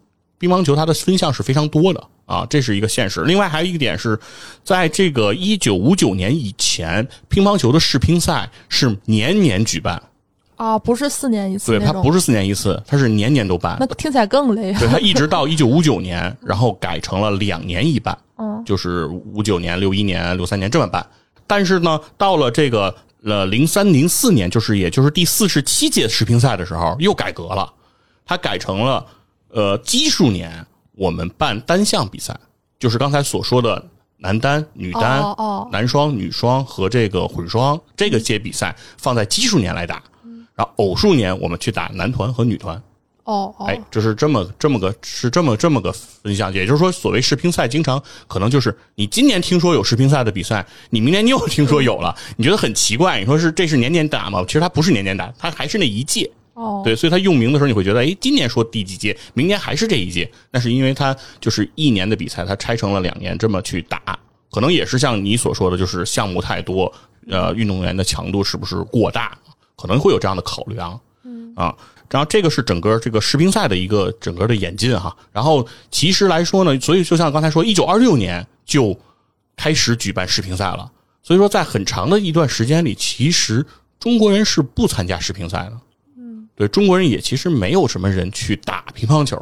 乒乓球它的分项是非常多的啊，这是一个现实。另外还有一个点是，在这个一九五九年以前，乒乓球的世乒赛是年年举办啊，不是四年一次。对，它不是四年一次，它是年年都办。那听起来更累。对，它一直到一九五九年，然后改成了两年一办，嗯，就是五九年、六一年、六三年这么办。但是呢，到了这个呃零三零四年，就是也就是第四十七届世乒赛的时候，又改革了，它改成了。呃，奇数年我们办单项比赛，就是刚才所说的男单、女单、男双、女双和这个混双这个些比赛放在奇数年来打，然后偶数年我们去打男团和女团。哦，哎，就是这么这么个是这么这么个分项，也就是说，所谓世乒赛，经常可能就是你今年听说有世乒赛的比赛，你明年你又听说有了，你觉得很奇怪，你说是这是年年打吗？其实它不是年年打，它还是那一届。哦，对，所以他用名的时候，你会觉得，哎，今年说第几届，明年还是这一届，那是因为他就是一年的比赛，他拆成了两年这么去打，可能也是像你所说的，就是项目太多，呃，运动员的强度是不是过大，可能会有这样的考虑啊，嗯。啊，然后这个是整个这个世乒赛的一个整个的演进哈，然后其实来说呢，所以就像刚才说，一九二六年就开始举办世乒赛了，所以说在很长的一段时间里，其实中国人是不参加世乒赛的。对中国人也其实没有什么人去打乒乓球，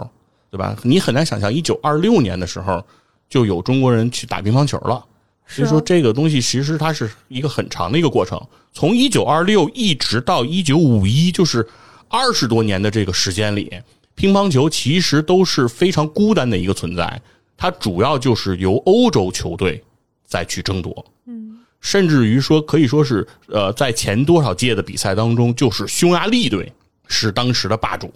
对吧？你很难想象，一九二六年的时候就有中国人去打乒乓球了。所以说，这个东西其实它是一个很长的一个过程，从一九二六一直到一九五一，就是二十多年的这个时间里，乒乓球其实都是非常孤单的一个存在。它主要就是由欧洲球队再去争夺，嗯，甚至于说可以说是呃，在前多少届的比赛当中，就是匈牙利队。是当时的霸主，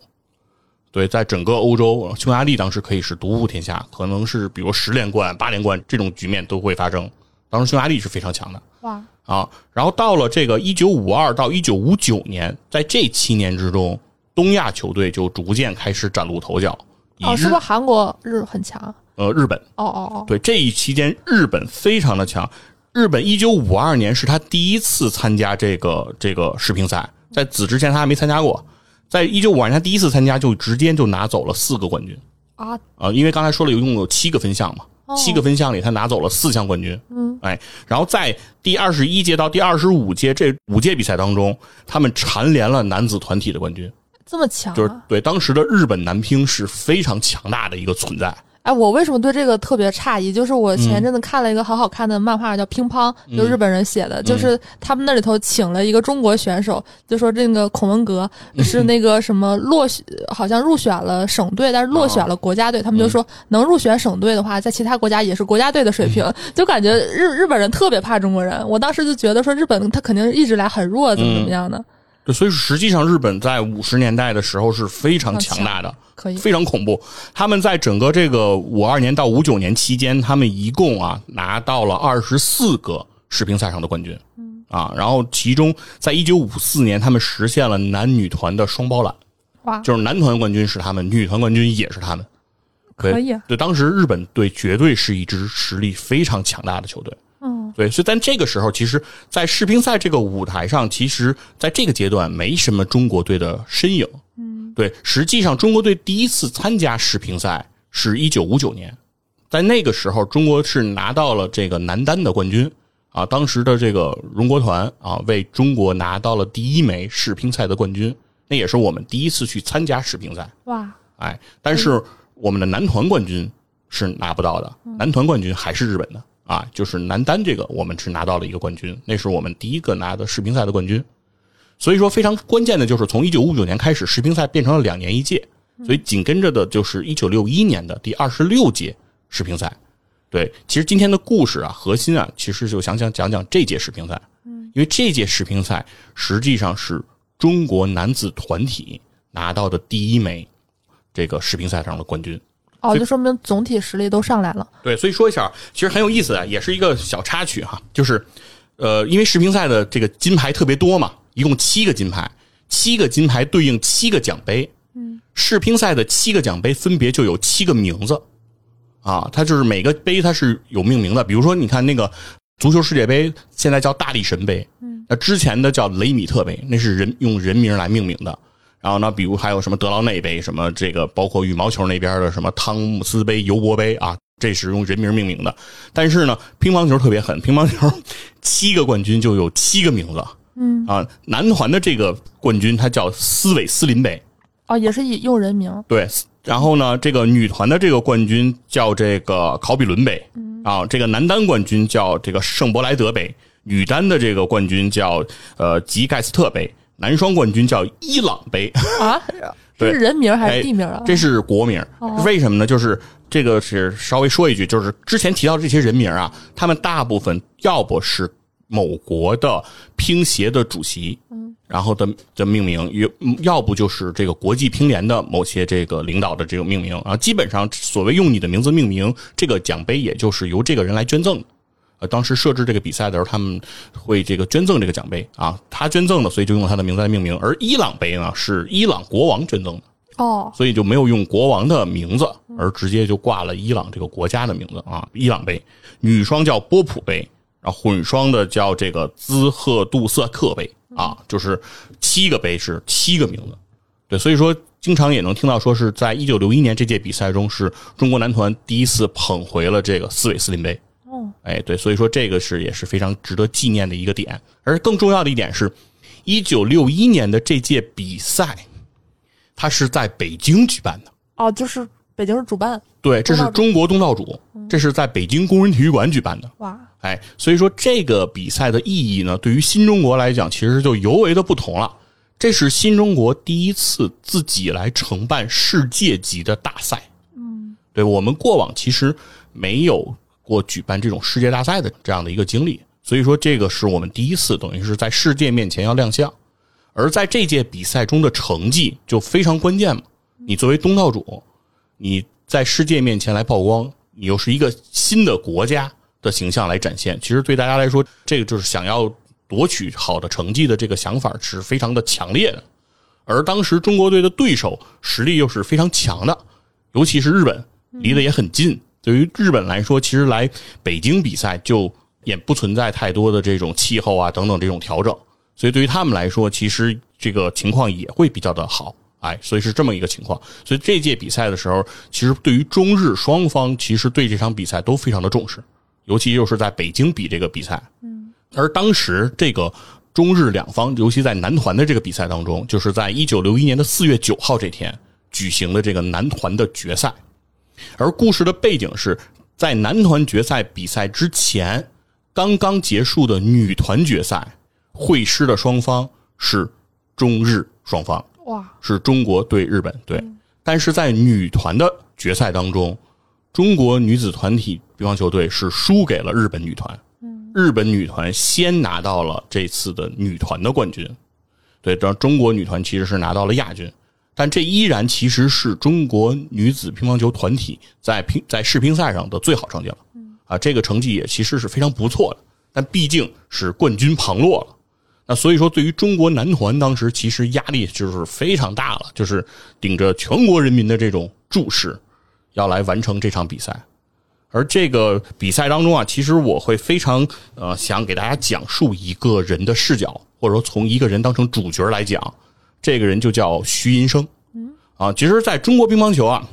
对，在整个欧洲，匈牙利当时可以是独步天下，可能是比如十连冠、八连冠这种局面都会发生。当时匈牙利是非常强的，哇啊！然后到了这个一九五二到一九五九年，在这七年之中，东亚球队就逐渐开始崭露头角。哦，是不是韩国日很强？呃，日本。哦哦哦，对，这一期间日本非常的强。日本一九五二年是他第一次参加这个这个世乒赛，在此之前他还没参加过。在一九五二年，他第一次参加就直接就拿走了四个冠军啊！啊，因为刚才说了，一共有七个分项嘛，七个分项里他拿走了四项冠军。嗯，哎，然后在第二十一届到第二十五届这五届比赛当中，他们蝉联了男子团体的冠军。这么强，就是对当时的日本男乒是非常强大的一个存在。哎，我为什么对这个特别诧异？就是我前阵子看了一个很好看的漫画，叫《乒乓》，就日本人写的，就是他们那里头请了一个中国选手，就说这个孔文革是那个什么落选，好像入选了省队，但是落选了国家队。他们就说能入选省队的话，在其他国家也是国家队的水平，*laughs* 就感觉日日本人特别怕中国人。我当时就觉得说日本他肯定一直来很弱，怎么怎么样的。对，所以实际上日本在五十年代的时候是非常强大的，可以非常恐怖。他们在整个这个五二年到五九年期间，他们一共啊拿到了二十四个世乒赛上的冠军，嗯啊，然后其中在一九五四年，他们实现了男女团的双包揽，哇，就是男团冠军是他们，女团冠军也是他们，可以。对，当时日本队绝对是一支实力非常强大的球队。嗯，对，所以在这个时候，其实，在世乒赛这个舞台上，其实在这个阶段没什么中国队的身影。嗯，对，实际上中国队第一次参加世乒赛是一九五九年，在那个时候，中国是拿到了这个男单的冠军啊，当时的这个荣国团啊，为中国拿到了第一枚世乒赛的冠军，那也是我们第一次去参加世乒赛。哇，哎，但是我们的男团冠军。是拿不到的，男团冠军还是日本的啊，就是男单这个我们是拿到了一个冠军，那是我们第一个拿的世乒赛的冠军。所以说非常关键的就是从一九五九年开始，世乒赛变成了两年一届，所以紧跟着的就是一九六一年的第二十六届世乒赛。对，其实今天的故事啊，核心啊，其实就想想讲讲这届世乒赛，因为这届世乒赛实际上是中国男子团体拿到的第一枚这个世乒赛上的冠军。哦，就说明总体实力都上来了。对，所以说一下，其实很有意思啊，也是一个小插曲哈，就是呃，因为世乒赛的这个金牌特别多嘛，一共七个金牌，七个金牌对应七个奖杯。嗯，世乒赛的七个奖杯分别就有七个名字啊，它就是每个杯它是有命名的，比如说你看那个足球世界杯，现在叫大力神杯，嗯，那之前的叫雷米特杯，那是人用人名来命名的。然后呢，比如还有什么德劳内杯，什么这个包括羽毛球那边的什么汤姆斯杯、尤伯杯啊，这是用人名命名的。但是呢，乒乓球特别狠，乒乓球 *laughs* 七个冠军就有七个名字。嗯啊，男团的这个冠军他叫斯韦斯林杯，啊，也是以用人名。对，然后呢，这个女团的这个冠军叫这个考比伦杯，啊，这个男单冠军叫这个圣伯莱德杯，女单的这个冠军叫呃吉盖斯特杯。男双冠军叫伊朗杯啊，*laughs* 这是人名还是地名啊？这是国名，为什么呢？就是这个是稍微说一句，就是之前提到这些人名啊，他们大部分要不是某国的乒协的主席，嗯，然后的的命名，要要不就是这个国际乒联的某些这个领导的这个命名啊，基本上所谓用你的名字命名这个奖杯，也就是由这个人来捐赠的。当时设置这个比赛的时候，他们会这个捐赠这个奖杯啊，他捐赠的，所以就用他的名字来命名。而伊朗杯呢，是伊朗国王捐赠的哦，所以就没有用国王的名字，而直接就挂了伊朗这个国家的名字啊。伊朗杯女双叫波普杯，然后混双的叫这个兹赫杜瑟克杯啊，就是七个杯是七个名字。对，所以说经常也能听到说是在一九六一年这届比赛中，是中国男团第一次捧回了这个斯韦斯林杯。哎，对，所以说这个是也是非常值得纪念的一个点。而更重要的一点是，一九六一年的这届比赛，它是在北京举办的。哦，就是北京是主办。对，这是中国东道主，这是在北京工人体育馆举办的。哇，哎，所以说这个比赛的意义呢，对于新中国来讲，其实就尤为的不同了。这是新中国第一次自己来承办世界级的大赛。嗯，对我们过往其实没有。过举办这种世界大赛的这样的一个经历，所以说这个是我们第一次，等于是在世界面前要亮相。而在这届比赛中的成绩就非常关键嘛。你作为东道主，你在世界面前来曝光，你又是一个新的国家的形象来展现。其实对大家来说，这个就是想要夺取好的成绩的这个想法是非常的强烈的。而当时中国队的对手实力又是非常强的，尤其是日本，离得也很近。对于日本来说，其实来北京比赛就也不存在太多的这种气候啊等等这种调整，所以对于他们来说，其实这个情况也会比较的好，哎，所以是这么一个情况。所以这届比赛的时候，其实对于中日双方，其实对这场比赛都非常的重视，尤其又是在北京比这个比赛。嗯，而当时这个中日两方，尤其在男团的这个比赛当中，就是在一九六一年的四月九号这天举行的这个男团的决赛。而故事的背景是在男团决赛比赛之前，刚刚结束的女团决赛，会师的双方是中日双方，哇，是中国对日本对。但是在女团的决赛当中，中国女子团体乒乓球队是输给了日本女团，日本女团先拿到了这次的女团的冠军，对，然后中国女团其实是拿到了亚军。但这依然其实是中国女子乒乓球团体在乒在世乒赛上的最好成绩了，啊，这个成绩也其实是非常不错的。但毕竟是冠军旁落了，那所以说对于中国男团当时其实压力就是非常大了，就是顶着全国人民的这种注视，要来完成这场比赛。而这个比赛当中啊，其实我会非常呃想给大家讲述一个人的视角，或者说从一个人当成主角来讲。这个人就叫徐银生，嗯啊，其实在中国乒乓球啊，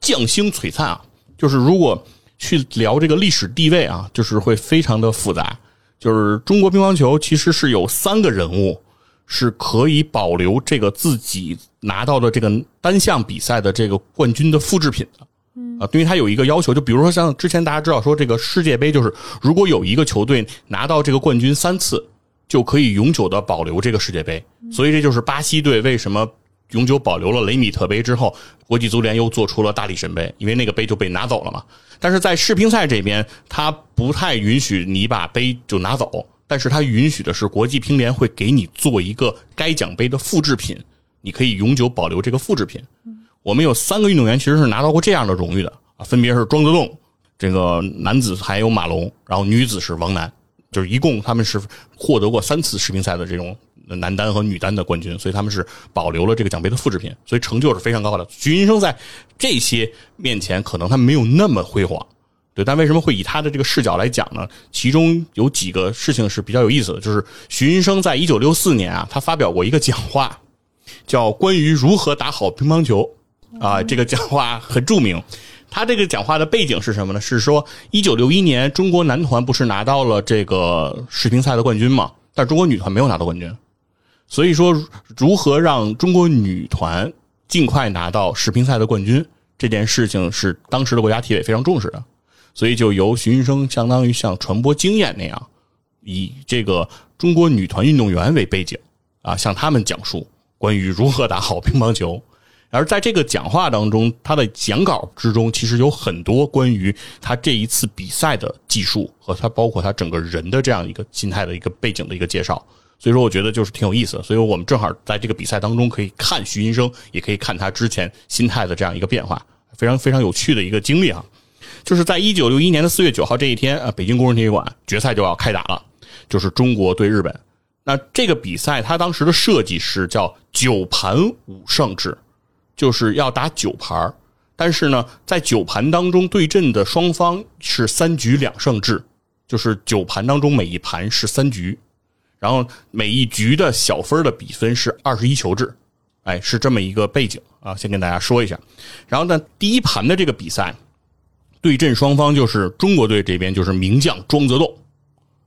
将星璀璨啊，就是如果去聊这个历史地位啊，就是会非常的复杂。就是中国乒乓球其实是有三个人物是可以保留这个自己拿到的这个单项比赛的这个冠军的复制品的，啊，对于他有一个要求，就比如说像之前大家知道说这个世界杯，就是如果有一个球队拿到这个冠军三次，就可以永久的保留这个世界杯。所以这就是巴西队为什么永久保留了雷米特杯之后，国际足联又做出了大力神杯，因为那个杯就被拿走了嘛。但是在世乒赛这边，他不太允许你把杯就拿走，但是他允许的是国际乒联会给你做一个该奖杯的复制品，你可以永久保留这个复制品。我们有三个运动员其实是拿到过这样的荣誉的啊，分别是庄则栋，这个男子还有马龙，然后女子是王楠，就是一共他们是获得过三次世乒赛的这种男单和女单的冠军，所以他们是保留了这个奖杯的复制品，所以成就是非常高的。徐云生在这些面前可能他没有那么辉煌，对，但为什么会以他的这个视角来讲呢？其中有几个事情是比较有意思的，就是徐云生在一九六四年啊，他发表过一个讲话，叫关于如何打好乒乓球。啊，这个讲话很著名。他这个讲话的背景是什么呢？是说，一九六一年中国男团不是拿到了这个世乒赛的冠军嘛？但中国女团没有拿到冠军。所以说，如何让中国女团尽快拿到世乒赛的冠军这件事情，是当时的国家体委非常重视的。所以就由徐云生相当于像传播经验那样，以这个中国女团运动员为背景啊，向他们讲述关于如何打好乒乓球。而在这个讲话当中，他的讲稿之中，其实有很多关于他这一次比赛的技术和他包括他整个人的这样一个心态的一个背景的一个介绍。所以说，我觉得就是挺有意思的。所以我们正好在这个比赛当中可以看徐云生，也可以看他之前心态的这样一个变化，非常非常有趣的一个经历啊！就是在一九六一年的四月九号这一天啊，北京工人体育馆决赛就要开打了，就是中国对日本。那这个比赛它当时的设计是叫九盘五胜制。就是要打九盘但是呢，在九盘当中对阵的双方是三局两胜制，就是九盘当中每一盘是三局，然后每一局的小分的比分是二十一球制，哎，是这么一个背景啊，先跟大家说一下。然后呢，第一盘的这个比赛对阵双方就是中国队这边就是名将庄则栋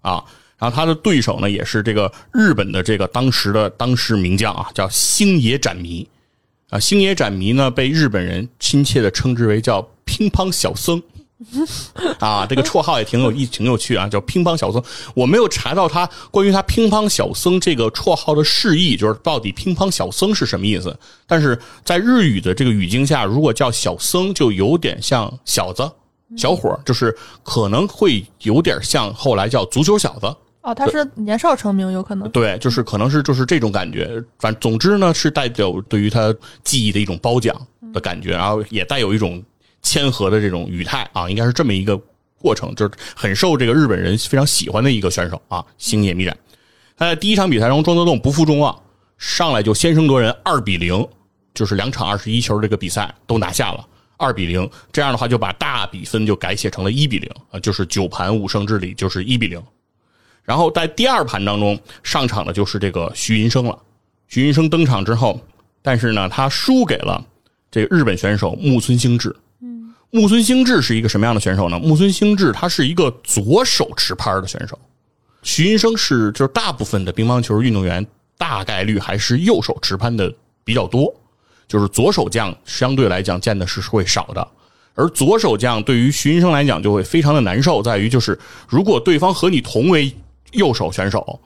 啊，然后他的对手呢也是这个日本的这个当时的当时名将啊，叫星野展弥。啊，星野展弥呢，被日本人亲切的称之为叫“乒乓小僧”，*laughs* 啊，这个绰号也挺有意、挺有趣啊，叫“乒乓小僧”。我没有查到他关于他“乒乓小僧”这个绰号的释义，就是到底“乒乓小僧”是什么意思。但是在日语的这个语境下，如果叫小僧，就有点像小子、小伙就是可能会有点像后来叫足球小子。哦，他是年少成名，有可能对，就是可能是就是这种感觉。反总之呢，是代表对于他记忆的一种褒奖的感觉，然后也带有一种谦和的这种语态啊，应该是这么一个过程，就是很受这个日本人非常喜欢的一个选手啊，星野弥展。他在第一场比赛中，庄则栋不负众望，上来就先声夺人，二比零，就是两场二十一球这个比赛都拿下了，二比零，这样的话就把大比分就改写成了一比零啊，就是九盘五胜制里就是一比零。然后在第二盘当中上场的就是这个徐云生了。徐云生登场之后，但是呢，他输给了这个日本选手木村兴志。木村兴志是一个什么样的选手呢？木村兴志他是一个左手持拍的选手。徐云生是就是大部分的乒乓球运动员大概率还是右手持拍的比较多，就是左手将相对来讲见的是会少的。而左手将对于徐云生来讲就会非常的难受，在于就是如果对方和你同为右手选手，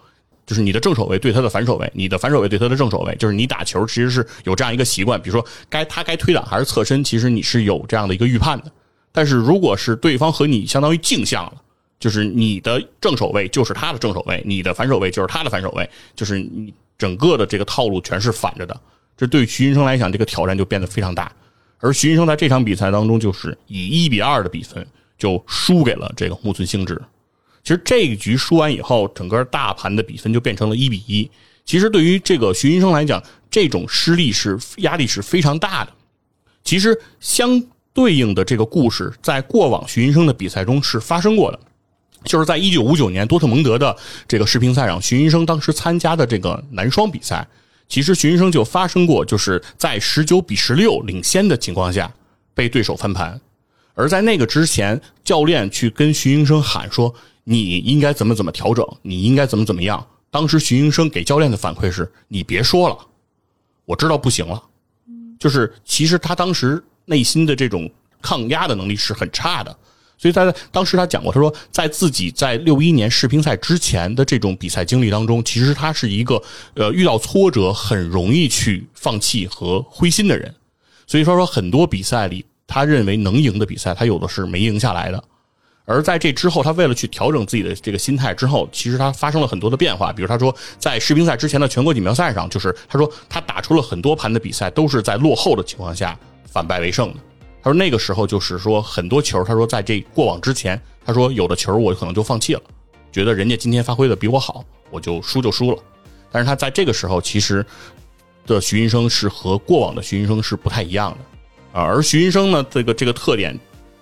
就是你的正手位对他的反手位，你的反手位对他的正手位，就是你打球其实是有这样一个习惯，比如说该他该推挡还是侧身，其实你是有这样的一个预判的。但是如果是对方和你相当于镜像了，就是你的正手位就是他的正手位，你的反手位就是他的反手位，就是你整个的这个套路全是反着的。这对徐云生来讲，这个挑战就变得非常大。而徐云生在这场比赛当中，就是以一比二的比分就输给了这个木村兴志。其实这一局输完以后，整个大盘的比分就变成了一比一。其实对于这个徐云生来讲，这种失利是压力是非常大的。其实相对应的这个故事，在过往徐云生的比赛中是发生过的，就是在一九五九年多特蒙德的这个世乒赛上，徐云生当时参加的这个男双比赛，其实徐云生就发生过，就是在十九比十六领先的情况下被对手翻盘，而在那个之前，教练去跟徐云生喊说。你应该怎么怎么调整？你应该怎么怎么样？当时徐云生给教练的反馈是：你别说了，我知道不行了。就是其实他当时内心的这种抗压的能力是很差的。所以在当时他讲过，他说在自己在六一年世乒赛之前的这种比赛经历当中，其实他是一个呃遇到挫折很容易去放弃和灰心的人。所以说说很多比赛里，他认为能赢的比赛，他有的是没赢下来的。而在这之后，他为了去调整自己的这个心态之后，其实他发生了很多的变化。比如他说，在世乒赛之前的全国锦标赛上，就是他说他打出了很多盘的比赛都是在落后的情况下反败为胜的。他说那个时候就是说很多球，他说在这过往之前，他说有的球我可能就放弃了，觉得人家今天发挥的比我好，我就输就输了。但是他在这个时候，其实的徐云生是和过往的徐云生是不太一样的啊。而徐云生呢，这个这个特点。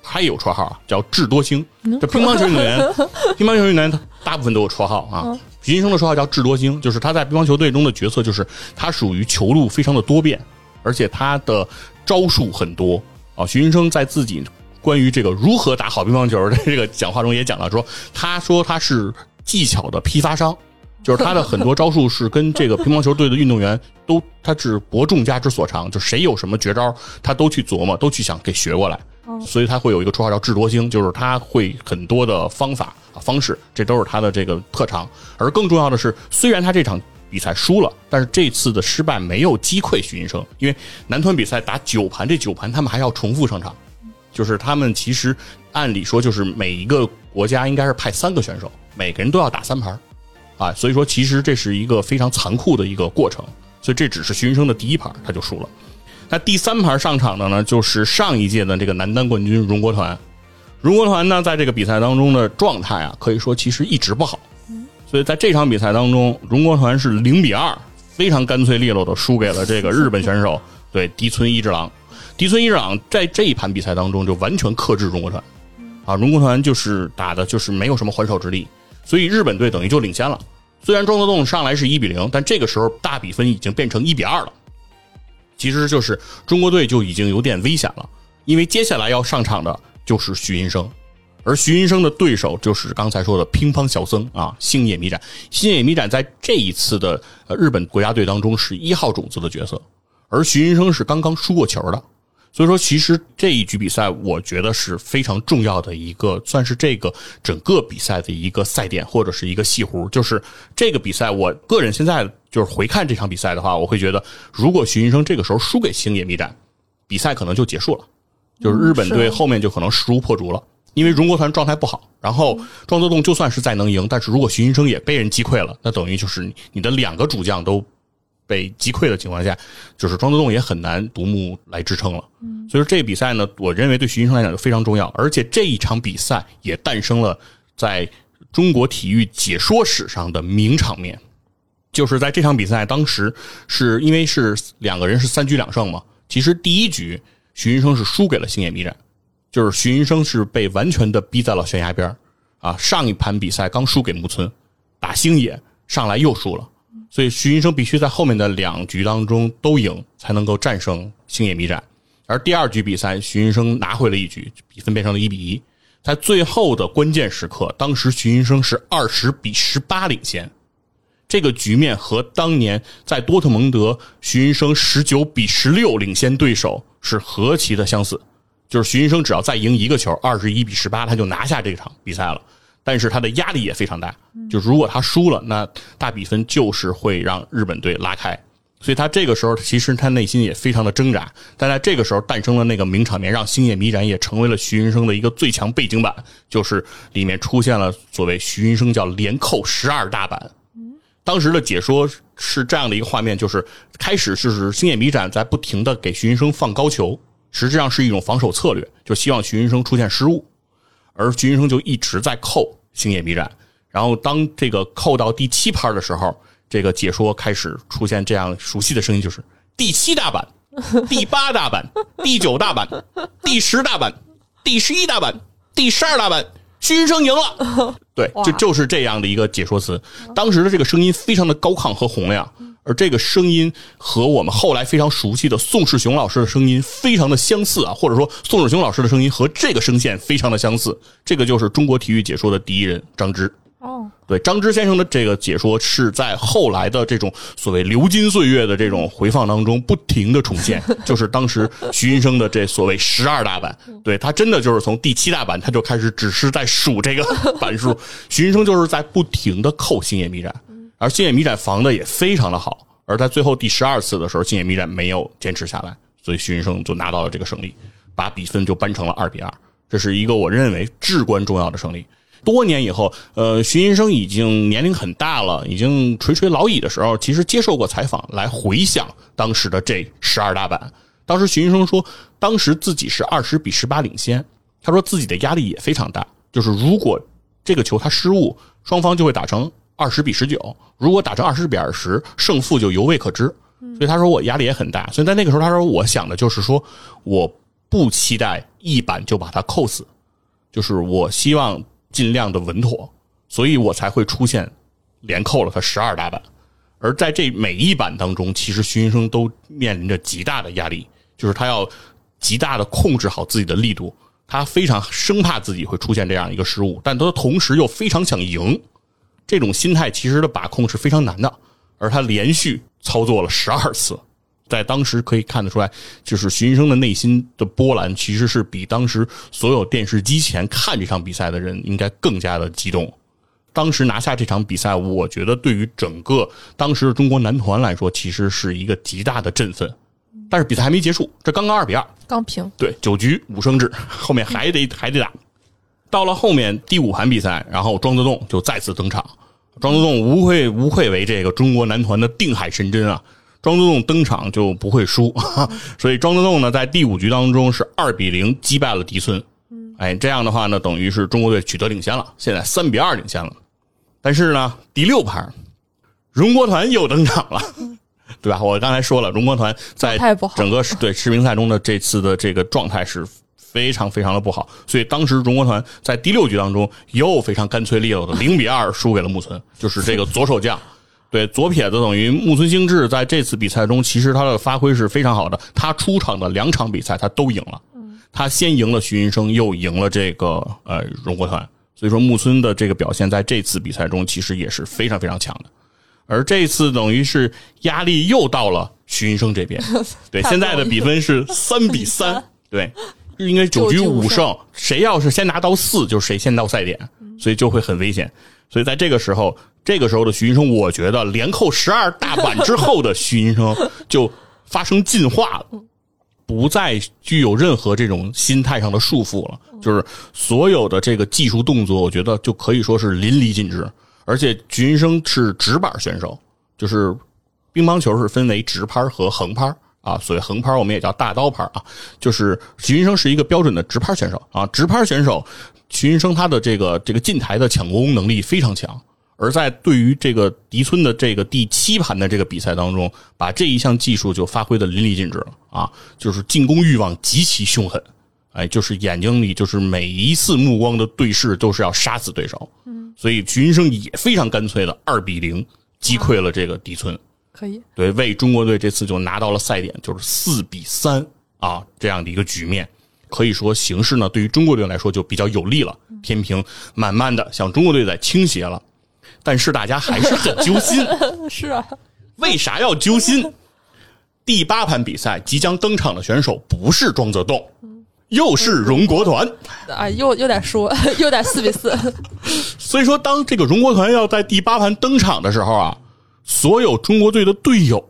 他也有绰号啊，叫智多星。这乒乓球运动员，*laughs* 乒乓球运动员他大部分都有绰号啊。徐云生的绰号叫智多星，就是他在乒乓球队中的角色，就是他属于球路非常的多变，而且他的招数很多啊。徐云生在自己关于这个如何打好乒乓球的这个讲话中也讲到说，他说他是技巧的批发商，就是他的很多招数是跟这个乒乓球队的运动员都他是伯仲家之所长，就谁有什么绝招，他都去琢磨，都去想给学过来。所以他会有一个绰号叫智多星，就是他会很多的方法啊方式，这都是他的这个特长。而更重要的是，虽然他这场比赛输了，但是这次的失败没有击溃徐云生，因为男团比赛打九盘，这九盘他们还要重复上场，就是他们其实按理说就是每一个国家应该是派三个选手，每个人都要打三盘，啊，所以说其实这是一个非常残酷的一个过程，所以这只是徐云生的第一盘他就输了。那第三盘上场的呢，就是上一届的这个男单冠军荣国团。荣国团呢，在这个比赛当中的状态啊，可以说其实一直不好。所以在这场比赛当中，荣国团是零比二，非常干脆利落的输给了这个日本选手，*laughs* 对迪村一之郎。迪村一之郎在这一盘比赛当中就完全克制荣国团，啊，荣国团就是打的就是没有什么还手之力，所以日本队等于就领先了。虽然庄则栋上来是一比零，但这个时候大比分已经变成一比二了。其实就是中国队就已经有点危险了，因为接下来要上场的就是徐云生，而徐云生的对手就是刚才说的乒乓小僧啊，星野弥展。星野弥展在这一次的日本国家队当中是一号种子的角色，而徐云生是刚刚输过球的。所以说，其实这一局比赛，我觉得是非常重要的一个，算是这个整个比赛的一个赛点或者是一个戏弧。就是这个比赛，我个人现在就是回看这场比赛的话，我会觉得，如果徐云生这个时候输给星野密展，比赛可能就结束了，就是日本队后面就可能势如破竹了。因为荣国团状态不好，然后庄则栋就算是再能赢，但是如果徐云生也被人击溃了，那等于就是你的两个主将都。被击溃的情况下，就是庄则栋也很难独木来支撑了。嗯，所以说这个比赛呢，我认为对徐云生来讲就非常重要，而且这一场比赛也诞生了在中国体育解说史上的名场面，就是在这场比赛当时是因为是两个人是三局两胜嘛，其实第一局徐云生是输给了星野弥展，就是徐云生是被完全的逼在了悬崖边啊，上一盘比赛刚输给木村，打星野上来又输了。所以徐云生必须在后面的两局当中都赢，才能够战胜星野迷展。而第二局比赛，徐云生拿回了一局，比分变成了一比一。在最后的关键时刻，当时徐云生是二十比十八领先。这个局面和当年在多特蒙德徐云生十九比十六领先对手是何其的相似。就是徐云生只要再赢一个球，二十一比十八，他就拿下这场比赛了。但是他的压力也非常大，就如果他输了，那大比分就是会让日本队拉开，所以他这个时候其实他内心也非常的挣扎。但在这个时候诞生了那个名场面，让星野弥展也成为了徐云生的一个最强背景板，就是里面出现了所谓徐云生叫连扣十二大板。当时的解说是这样的一个画面，就是开始是星野弥展在不停的给徐云生放高球，实际上是一种防守策略，就希望徐云生出现失误。而徐云生就一直在扣星野弥展，然后当这个扣到第七拍的时候，这个解说开始出现这样熟悉的声音，就是第七大板、第八大板、第九大板、第十大板、第十一大板、第十二大板，徐云生赢了。对，就就是这样的一个解说词。当时的这个声音非常的高亢和洪亮。而这个声音和我们后来非常熟悉的宋世雄老师的声音非常的相似啊，或者说宋世雄老师的声音和这个声线非常的相似。这个就是中国体育解说的第一人张芝哦，对张芝先生的这个解说是在后来的这种所谓流金岁月的这种回放当中不停的重现，*laughs* 就是当时徐云生的这所谓十二大板，对他真的就是从第七大板他就开始只是在数这个板数，徐云生就是在不停的扣星野迷展，而星野迷展防的也非常的好，而在最后第十二次的时候，星野迷展没有坚持下来，所以徐云生就拿到了这个胜利，把比分就扳成了二比二，这是一个我认为至关重要的胜利。多年以后，呃，徐云生已经年龄很大了，已经垂垂老矣的时候，其实接受过采访，来回想当时的这十二大板。当时徐云生说，当时自己是二十比十八领先，他说自己的压力也非常大，就是如果这个球他失误，双方就会打成二十比十九；如果打成二十比二十，胜负就犹未可知。所以他说我压力也很大。所以在那个时候，他说我想的就是说，我不期待一板就把他扣死，就是我希望。尽量的稳妥，所以我才会出现连扣了他十二大板。而在这每一板当中，其实徐云生都面临着极大的压力，就是他要极大的控制好自己的力度，他非常生怕自己会出现这样一个失误，但他同时又非常想赢。这种心态其实的把控是非常难的，而他连续操作了十二次。在当时可以看得出来，就是徐云生的内心的波澜，其实是比当时所有电视机前看这场比赛的人应该更加的激动。当时拿下这场比赛，我觉得对于整个当时的中国男团来说，其实是一个极大的振奋。但是比赛还没结束，这刚刚二比二，刚平。对，九局五胜制，后面还得还得打。到了后面第五盘比赛，然后庄则栋就再次登场。庄则栋无愧无愧为这个中国男团的定海神针啊！庄则栋登场就不会输，*laughs* 所以庄则栋呢在第五局当中是二比零击败了迪村。哎，这样的话呢，等于是中国队取得领先了，现在三比二领先了。但是呢，第六盘，荣国团又登场了，*laughs* 对吧？我刚才说了，荣国团在整个对世乒赛中的这次的这个状态是非常非常的不好，所以当时荣国团在第六局当中又非常干脆利落的零比二输给了木村，*laughs* 就是这个左手将。对左撇子等于木村兴志在这次比赛中，其实他的发挥是非常好的。他出场的两场比赛他都赢了，他先赢了徐云生，又赢了这个呃荣国团。所以说木村的这个表现在这次比赛中其实也是非常非常强的。而这次等于是压力又到了徐云生这边，对 *laughs* 现在的比分是三比三，*laughs* 对，应该九局五胜，谁要是先拿到四，就是谁先到赛点，所以就会很危险。所以在这个时候。这个时候的徐云生，我觉得连扣十二大板之后的徐云生 *laughs* 就发生进化了，不再具有任何这种心态上的束缚了。就是所有的这个技术动作，我觉得就可以说是淋漓尽致。而且徐云生是直板选手，就是乒乓球是分为直拍和横拍啊。所谓横拍我们也叫大刀拍啊。就是徐云生是一个标准的直拍选手啊。直拍选手徐云生他的这个这个近台的抢攻能力非常强。而在对于这个迪村的这个第七盘的这个比赛当中，把这一项技术就发挥的淋漓尽致了啊！就是进攻欲望极其凶狠，哎，就是眼睛里就是每一次目光的对视都是要杀死对手。嗯，所以徐云生也非常干脆的二比零击溃了这个迪村，可以。对为中国队这次就拿到了赛点，就是四比三啊这样的一个局面，可以说形势呢对于中国队来说就比较有利了，天平慢慢的向中国队在倾斜了。但是大家还是很揪心，*laughs* 是啊，为啥要揪心？第八盘比赛即将登场的选手不是庄则栋，又是荣国团。啊，又又得输，*laughs* 又得四比四。*laughs* 所以说，当这个荣国团要在第八盘登场的时候啊，所有中国队的队友。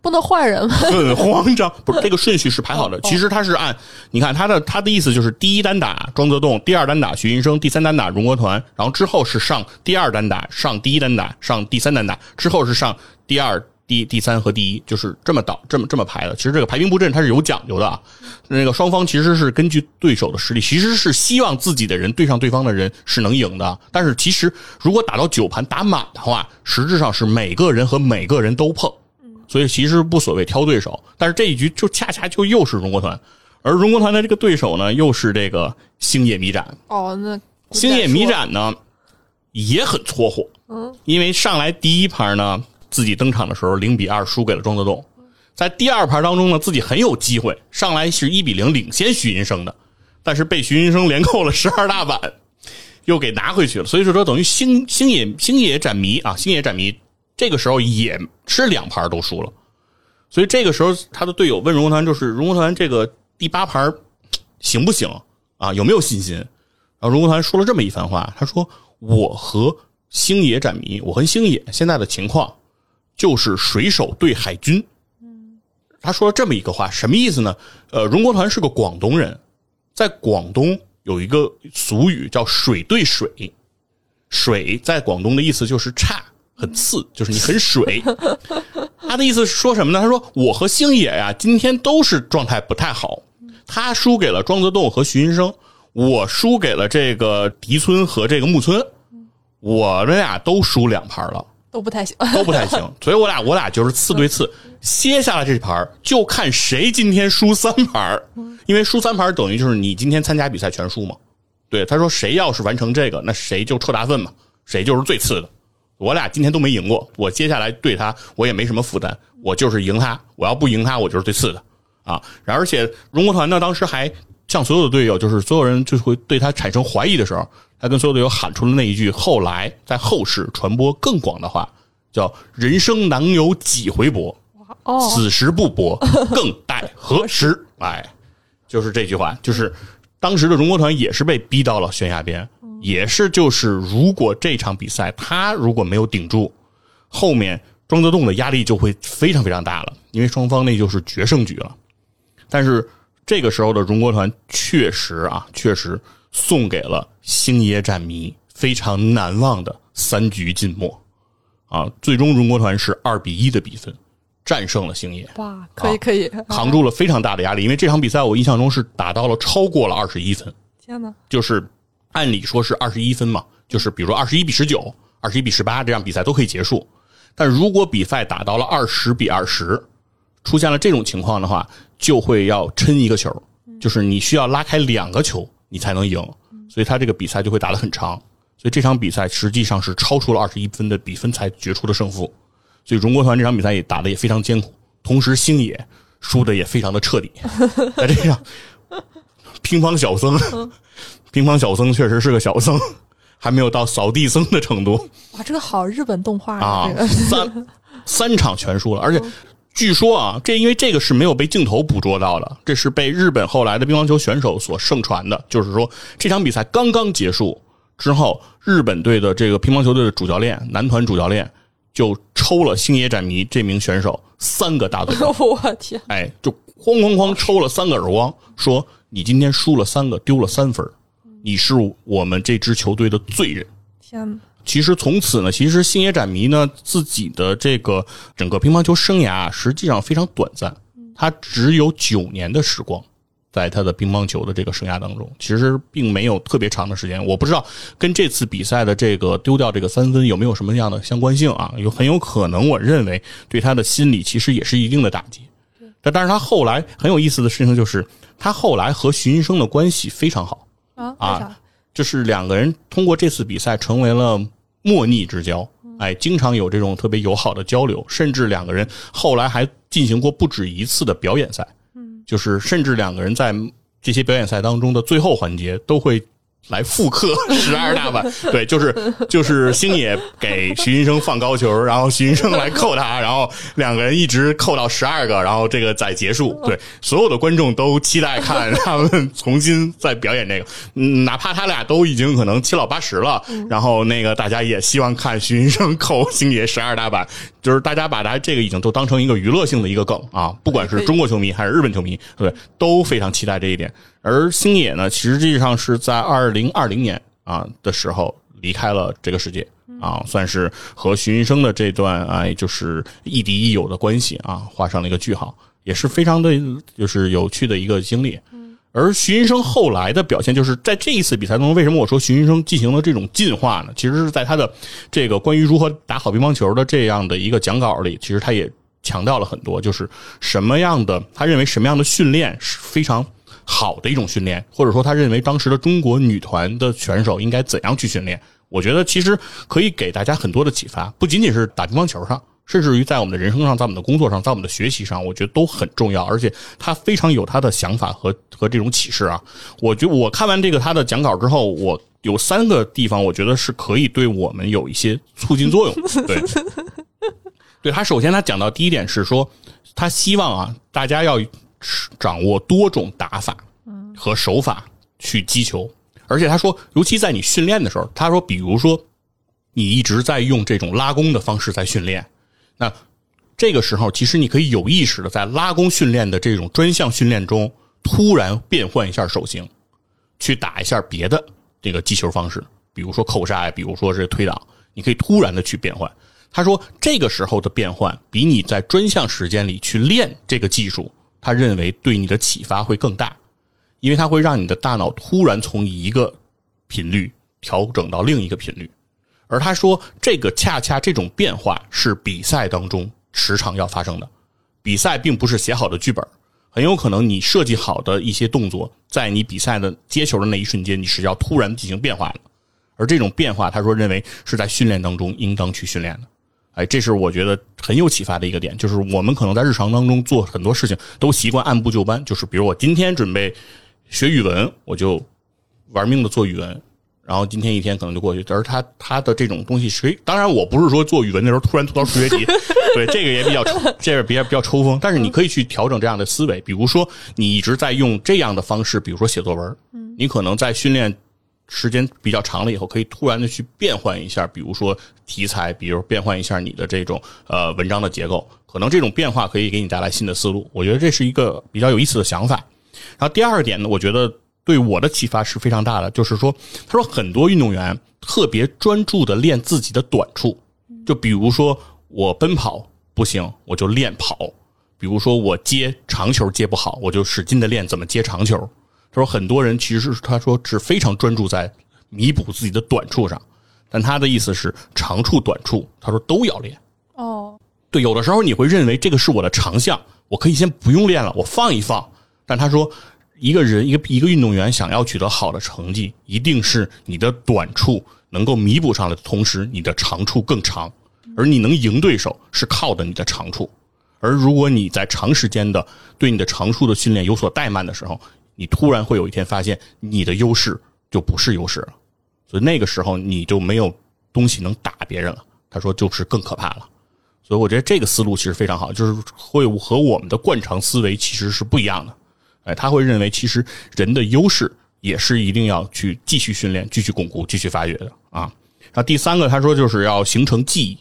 不能换人吗？*laughs* 很慌张，*laughs* 不是这个顺序是排好的。其实他是按，你看他的他的意思就是第一单打庄则栋，第二单打徐云生，第三单打荣国团，然后之后是上第二单打，上第一单打，上第三单打，之后是上第二、第第三和第一，就是这么倒这么这么排的。其实这个排兵布阵它是有讲究的啊。那个双方其实是根据对手的实力，其实是希望自己的人对上对方的人是能赢的。但是其实如果打到九盘打满的话，实质上是每个人和每个人都碰。所以其实不所谓挑对手，但是这一局就恰恰就又是荣国团，而荣国团的这个对手呢，又是这个星野迷展。哦，那星野迷展呢也很搓火，嗯，因为上来第一盘呢，自己登场的时候零比二输给了庄则栋，在第二盘当中呢，自己很有机会，上来是一比零领先徐云生的，但是被徐云生连扣了十二大板，又给拿回去了。所以说，等于星星野星野斩迷啊，星野斩迷这个时候也是两盘都输了。所以这个时候，他的队友问荣国团，就是荣国团这个第八盘行不行啊？有没有信心？然后荣国团说了这么一番话，他说：“我和星野斩迷，我和星野现在的情况就是水手对海军。”他说了这么一个话，什么意思呢？呃，荣国团是个广东人，在广东有一个俗语叫“水对水”，水在广东的意思就是差。很次，就是你很水。*laughs* 他的意思是说什么呢？他说我和星野呀，今天都是状态不太好。他输给了庄则栋和徐云生，我输给了这个狄村和这个木村。我们俩都输两盘了，都不太行，*laughs* 都不太行。所以我俩我俩就是次对次，歇下来这盘就看谁今天输三盘因为输三盘等于就是你今天参加比赛全输嘛。对，他说谁要是完成这个，那谁就抽大粪嘛，谁就是最次的。我俩今天都没赢过，我接下来对他我也没什么负担，我就是赢他。我要不赢他，我就是最次的啊。然而且荣国团呢，当时还向所有的队友，就是所有人就会对他产生怀疑的时候，他跟所有队友喊出了那一句，后来在后世传播更广的话，叫“人生能有几回搏，此时不搏，更待何时？” *laughs* 哎，就是这句话，就是当时的荣国团也是被逼到了悬崖边。也是，就是如果这场比赛他如果没有顶住，后面庄则栋的压力就会非常非常大了，因为双方那就是决胜局了。但是这个时候的荣国团确实啊，确实送给了星爷战迷非常难忘的三局尽墨啊！最终荣国团是二比一的比分战胜了星爷。哇，可以可以，扛住了非常大的压力，因为这场比赛我印象中是打到了超过了二十一分。天哪，就是。按理说是二十一分嘛，就是比如说二十一比十九、二十一比十八这样比赛都可以结束。但如果比赛打到了二十比二十，出现了这种情况的话，就会要抻一个球，就是你需要拉开两个球你才能赢，所以他这个比赛就会打得很长。所以这场比赛实际上是超出了二十一分的比分才决出的胜负。所以荣国团这场比赛也打得也非常艰苦，同时星野输的也非常的彻底。*laughs* 在这样，乒乓小僧。乒乓小僧确实是个小僧，还没有到扫地僧的程度。哇，这个好日本动画啊！三三场全输了，而且据说啊，这因为这个是没有被镜头捕捉到的，这是被日本后来的乒乓球选手所盛传的。就是说，这场比赛刚刚结束之后，日本队的这个乒乓球队的主教练，男团主教练就抽了星野展弥这名选手三个大嘴巴。我天！哎，就哐哐哐抽了三个耳光，说你今天输了三个，丢了三分。你是我们这支球队的罪人。天哪！其实从此呢，其实星野展弥呢自己的这个整个乒乓球生涯实际上非常短暂，他只有九年的时光，在他的乒乓球的这个生涯当中，其实并没有特别长的时间。我不知道跟这次比赛的这个丢掉这个三分有没有什么样的相关性啊？有很有可能，我认为对他的心理其实也是一定的打击。但但是他后来很有意思的事情就是，他后来和徐云生的关系非常好啊。啊，就是两个人通过这次比赛成为了莫逆之交，哎，经常有这种特别友好的交流，甚至两个人后来还进行过不止一次的表演赛，嗯，就是甚至两个人在这些表演赛当中的最后环节都会。来复刻 *laughs* 十二大板，对，就是就是星野给徐云生放高球，然后徐云生来扣他，然后两个人一直扣到十二个，然后这个再结束。对，所有的观众都期待看 *laughs* 他们重新再表演这个，嗯，哪怕他俩都已经可能七老八十了，然后那个大家也希望看徐云生扣星野十二大板，就是大家把他这个已经都当成一个娱乐性的一个梗啊，不管是中国球迷还是日本球迷，对，都非常期待这一点。而星野呢，实际上是在二零二零年啊的时候离开了这个世界啊，算是和徐云生的这段哎就是亦敌亦友的关系啊画上了一个句号，也是非常的就是有趣的一个经历。而徐云生后来的表现，就是在这一次比赛当中，为什么我说徐云生进行了这种进化呢？其实是在他的这个关于如何打好乒乓球的这样的一个讲稿里，其实他也强调了很多，就是什么样的他认为什么样的训练是非常。好的一种训练，或者说他认为当时的中国女团的选手应该怎样去训练？我觉得其实可以给大家很多的启发，不仅仅是打乒乓球上，甚至于在我们的人生上，在我们的工作上，在我们的学习上，我觉得都很重要。而且他非常有他的想法和和这种启示啊！我觉我看完这个他的讲稿之后，我有三个地方，我觉得是可以对我们有一些促进作用。*laughs* 对，对他首先他讲到第一点是说，他希望啊大家要掌握多种打法和手法去击球，而且他说，尤其在你训练的时候，他说，比如说你一直在用这种拉弓的方式在训练，那这个时候其实你可以有意识的在拉弓训练的这种专项训练中，突然变换一下手型，去打一下别的。这个击球方式，比如说扣杀呀，比如说是推挡，你可以突然的去变换。他说，这个时候的变换比你在专项时间里去练这个技术，他认为对你的启发会更大，因为它会让你的大脑突然从一个频率调整到另一个频率。而他说，这个恰恰这种变化是比赛当中时常要发生的。比赛并不是写好的剧本。很有可能你设计好的一些动作，在你比赛的接球的那一瞬间，你是要突然进行变化的。而这种变化，他说认为是在训练当中应当去训练的。哎，这是我觉得很有启发的一个点，就是我们可能在日常当中做很多事情都习惯按部就班，就是比如我今天准备学语文，我就玩命的做语文。然后今天一天可能就过去，而他他的这种东西，谁当然我不是说做语文的时候突然吐槽数学题，对这个也比较抽这个比较比较抽风。但是你可以去调整这样的思维，比如说你一直在用这样的方式，比如说写作文，你可能在训练时间比较长了以后，可以突然的去变换一下，比如说题材，比如变换一下你的这种呃文章的结构，可能这种变化可以给你带来新的思路。我觉得这是一个比较有意思的想法。然后第二点呢，我觉得。对我的启发是非常大的，就是说，他说很多运动员特别专注的练自己的短处，就比如说我奔跑不行，我就练跑；比如说我接长球接不好，我就使劲的练怎么接长球。他说很多人其实是他说是非常专注在弥补自己的短处上，但他的意思是长处短处，他说都要练。哦，对，有的时候你会认为这个是我的长项，我可以先不用练了，我放一放。但他说。一个人，一个一个运动员想要取得好的成绩，一定是你的短处能够弥补上来的同时，你的长处更长，而你能赢对手是靠的你的长处。而如果你在长时间的对你的长处的训练有所怠慢的时候，你突然会有一天发现你的优势就不是优势了，所以那个时候你就没有东西能打别人了。他说就是更可怕了。所以我觉得这个思路其实非常好，就是会和我们的惯常思维其实是不一样的。哎，他会认为其实人的优势也是一定要去继续训练、继续巩固、继续发掘的啊。然后第三个，他说就是要形成记忆，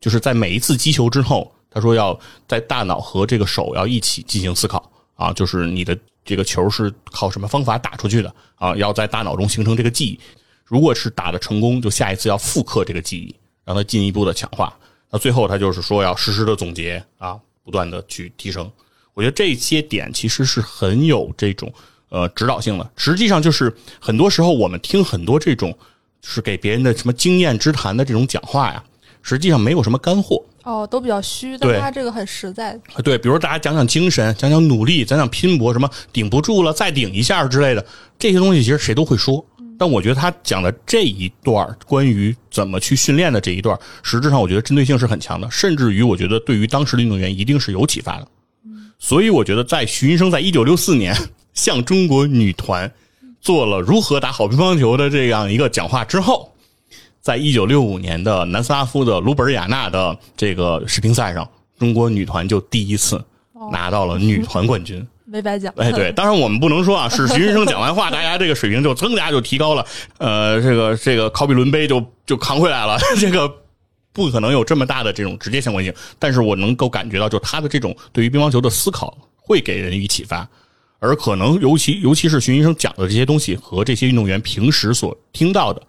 就是在每一次击球之后，他说要在大脑和这个手要一起进行思考啊，就是你的这个球是靠什么方法打出去的啊，要在大脑中形成这个记忆。如果是打的成功，就下一次要复刻这个记忆，让它进一步的强化。那最后他就是说要实时的总结啊，不断的去提升。我觉得这些点其实是很有这种呃指导性的。实际上，就是很多时候我们听很多这种是给别人的什么经验之谈的这种讲话呀，实际上没有什么干货。哦，都比较虚。但他这个很实在。对，比如大家讲讲精神，讲讲努力，讲讲拼搏，什么顶不住了再顶一下之类的这些东西，其实谁都会说。但我觉得他讲的这一段关于怎么去训练的这一段，实质上我觉得针对性是很强的，甚至于我觉得对于当时的运动员一定是有启发的。所以我觉得，在徐云生在一九六四年向中国女团做了如何打好乒乓球的这样一个讲话之后，在一九六五年的南斯拉夫的卢本雅纳的这个世乒赛上，中国女团就第一次拿到了女团冠军，*laughs* 没白讲。哎，对，*laughs* 当然我们不能说啊，是徐云生讲完话，大家这个水平就增加就提高了，呃，这个这个考比伦杯就就扛回来了，*laughs* 这个。不可能有这么大的这种直接相关性，但是我能够感觉到，就他的这种对于乒乓球的思考会给人以启发，而可能尤其尤其是徐医生讲的这些东西和这些运动员平时所听到的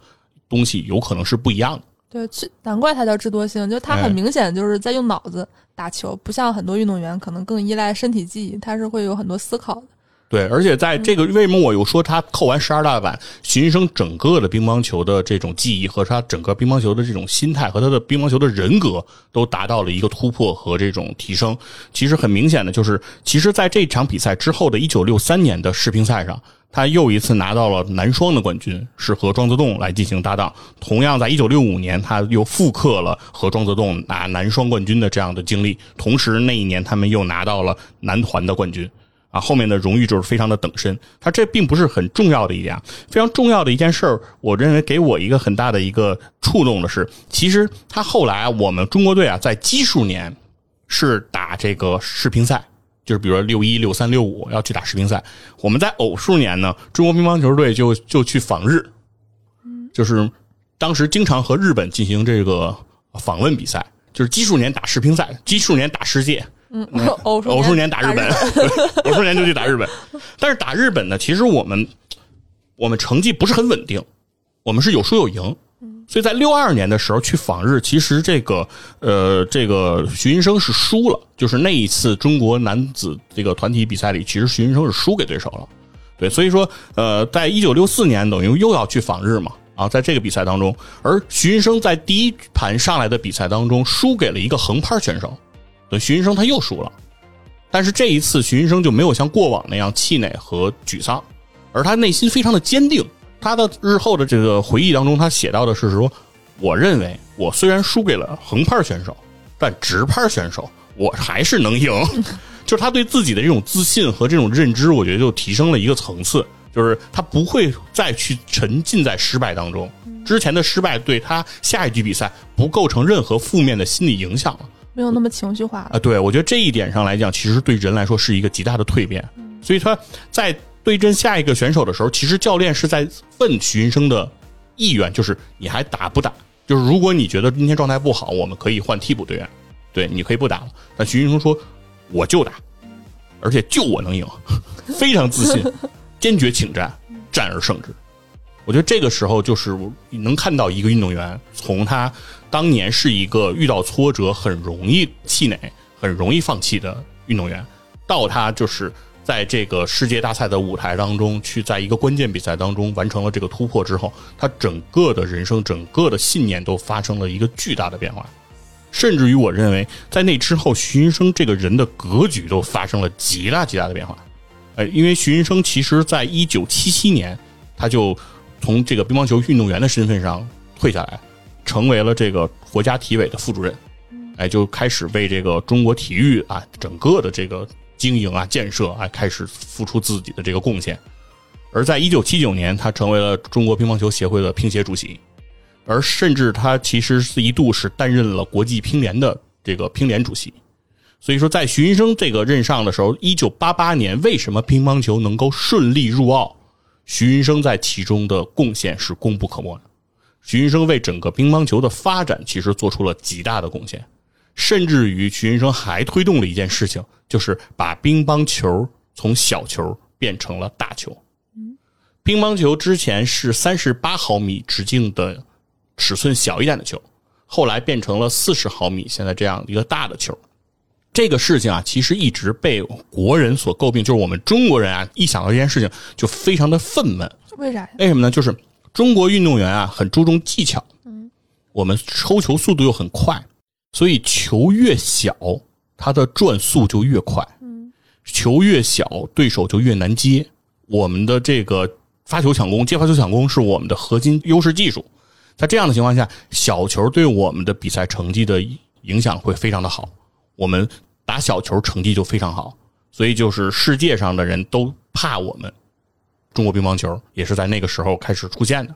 东西有可能是不一样的。对，难怪他叫智多星，就他很明显就是在用脑子打球，不像很多运动员可能更依赖身体记忆，他是会有很多思考的。对，而且在这个为什么我又说他扣完十二大板，徐云生整个的乒乓球的这种记忆和他整个乒乓球的这种心态和他的乒乓球的人格都达到了一个突破和这种提升。其实很明显的就是，其实在这场比赛之后的一九六三年的世乒赛上，他又一次拿到了男双的冠军，是和庄则栋来进行搭档。同样在一九六五年，他又复刻了和庄则栋拿男双冠军的这样的经历，同时那一年他们又拿到了男团的冠军。啊，后面的荣誉就是非常的等身。他这并不是很重要的一点，非常重要的一件事儿，我认为给我一个很大的一个触动的是，其实他后来我们中国队啊，在奇数年是打这个世乒赛，就是比如说六一、六三、六五要去打世乒赛。我们在偶数年呢，中国乒乓球队就就去访日，就是当时经常和日本进行这个访问比赛，就是奇数年打世乒赛，奇数年打世界。嗯，偶数偶数年打日本，偶数 *laughs* 年就去打日本。但是打日本呢，其实我们我们成绩不是很稳定，我们是有输有赢。所以在六二年的时候去访日，其实这个呃，这个徐云生是输了，就是那一次中国男子这个团体比赛里，其实徐云生是输给对手了。对，所以说呃，在一九六四年等于又要去访日嘛，啊，在这个比赛当中，而徐云生在第一盘上来的比赛当中输给了一个横拍选手。徐云生他又输了，但是这一次徐云生就没有像过往那样气馁和沮丧，而他内心非常的坚定。他的日后的这个回忆当中，他写到的是说：“我认为我虽然输给了横拍选手，但直拍选手我还是能赢。*laughs* ”就是他对自己的这种自信和这种认知，我觉得就提升了一个层次。就是他不会再去沉浸在失败当中，之前的失败对他下一局比赛不构成任何负面的心理影响了。没有那么情绪化了啊！对，我觉得这一点上来讲，其实对人来说是一个极大的蜕变。所以他在对阵下一个选手的时候，其实教练是在问徐云生的意愿，就是你还打不打？就是如果你觉得今天状态不好，我们可以换替补队员，对，你可以不打了。但徐云生说，我就打，而且就我能赢，*laughs* 非常自信，坚决请战，战而胜之。我觉得这个时候就是能看到一个运动员从他。当年是一个遇到挫折很容易气馁、很容易放弃的运动员，到他就是在这个世界大赛的舞台当中，去在一个关键比赛当中完成了这个突破之后，他整个的人生、整个的信念都发生了一个巨大的变化，甚至于我认为，在那之后，徐云生这个人的格局都发生了极大极大的变化。哎，因为徐云生其实在一九七七年，他就从这个乒乓球运动员的身份上退下来。成为了这个国家体委的副主任，哎，就开始为这个中国体育啊整个的这个经营啊建设啊开始付出自己的这个贡献。而在一九七九年，他成为了中国乒乓球协会的乒协主席，而甚至他其实是一度是担任了国际乒联的这个乒联主席。所以说，在徐云生这个任上的时候，一九八八年为什么乒乓球能够顺利入奥，徐云生在其中的贡献是功不可没的。徐云生为整个乒乓球的发展其实做出了极大的贡献，甚至于徐云生还推动了一件事情，就是把乒乓球从小球变成了大球。乒乓球之前是三十八毫米直径的尺寸小一点的球，后来变成了四十毫米，现在这样一个大的球。这个事情啊，其实一直被国人所诟病，就是我们中国人啊，一想到这件事情就非常的愤懑。为啥呀？为什么呢？就是。中国运动员啊，很注重技巧。嗯，我们抽球速度又很快，所以球越小，它的转速就越快。嗯，球越小，对手就越难接。我们的这个发球抢攻、接发球抢攻是我们的核心优势技术。在这样的情况下，小球对我们的比赛成绩的影响会非常的好。我们打小球成绩就非常好，所以就是世界上的人都怕我们。中国乒乓球也是在那个时候开始出现的，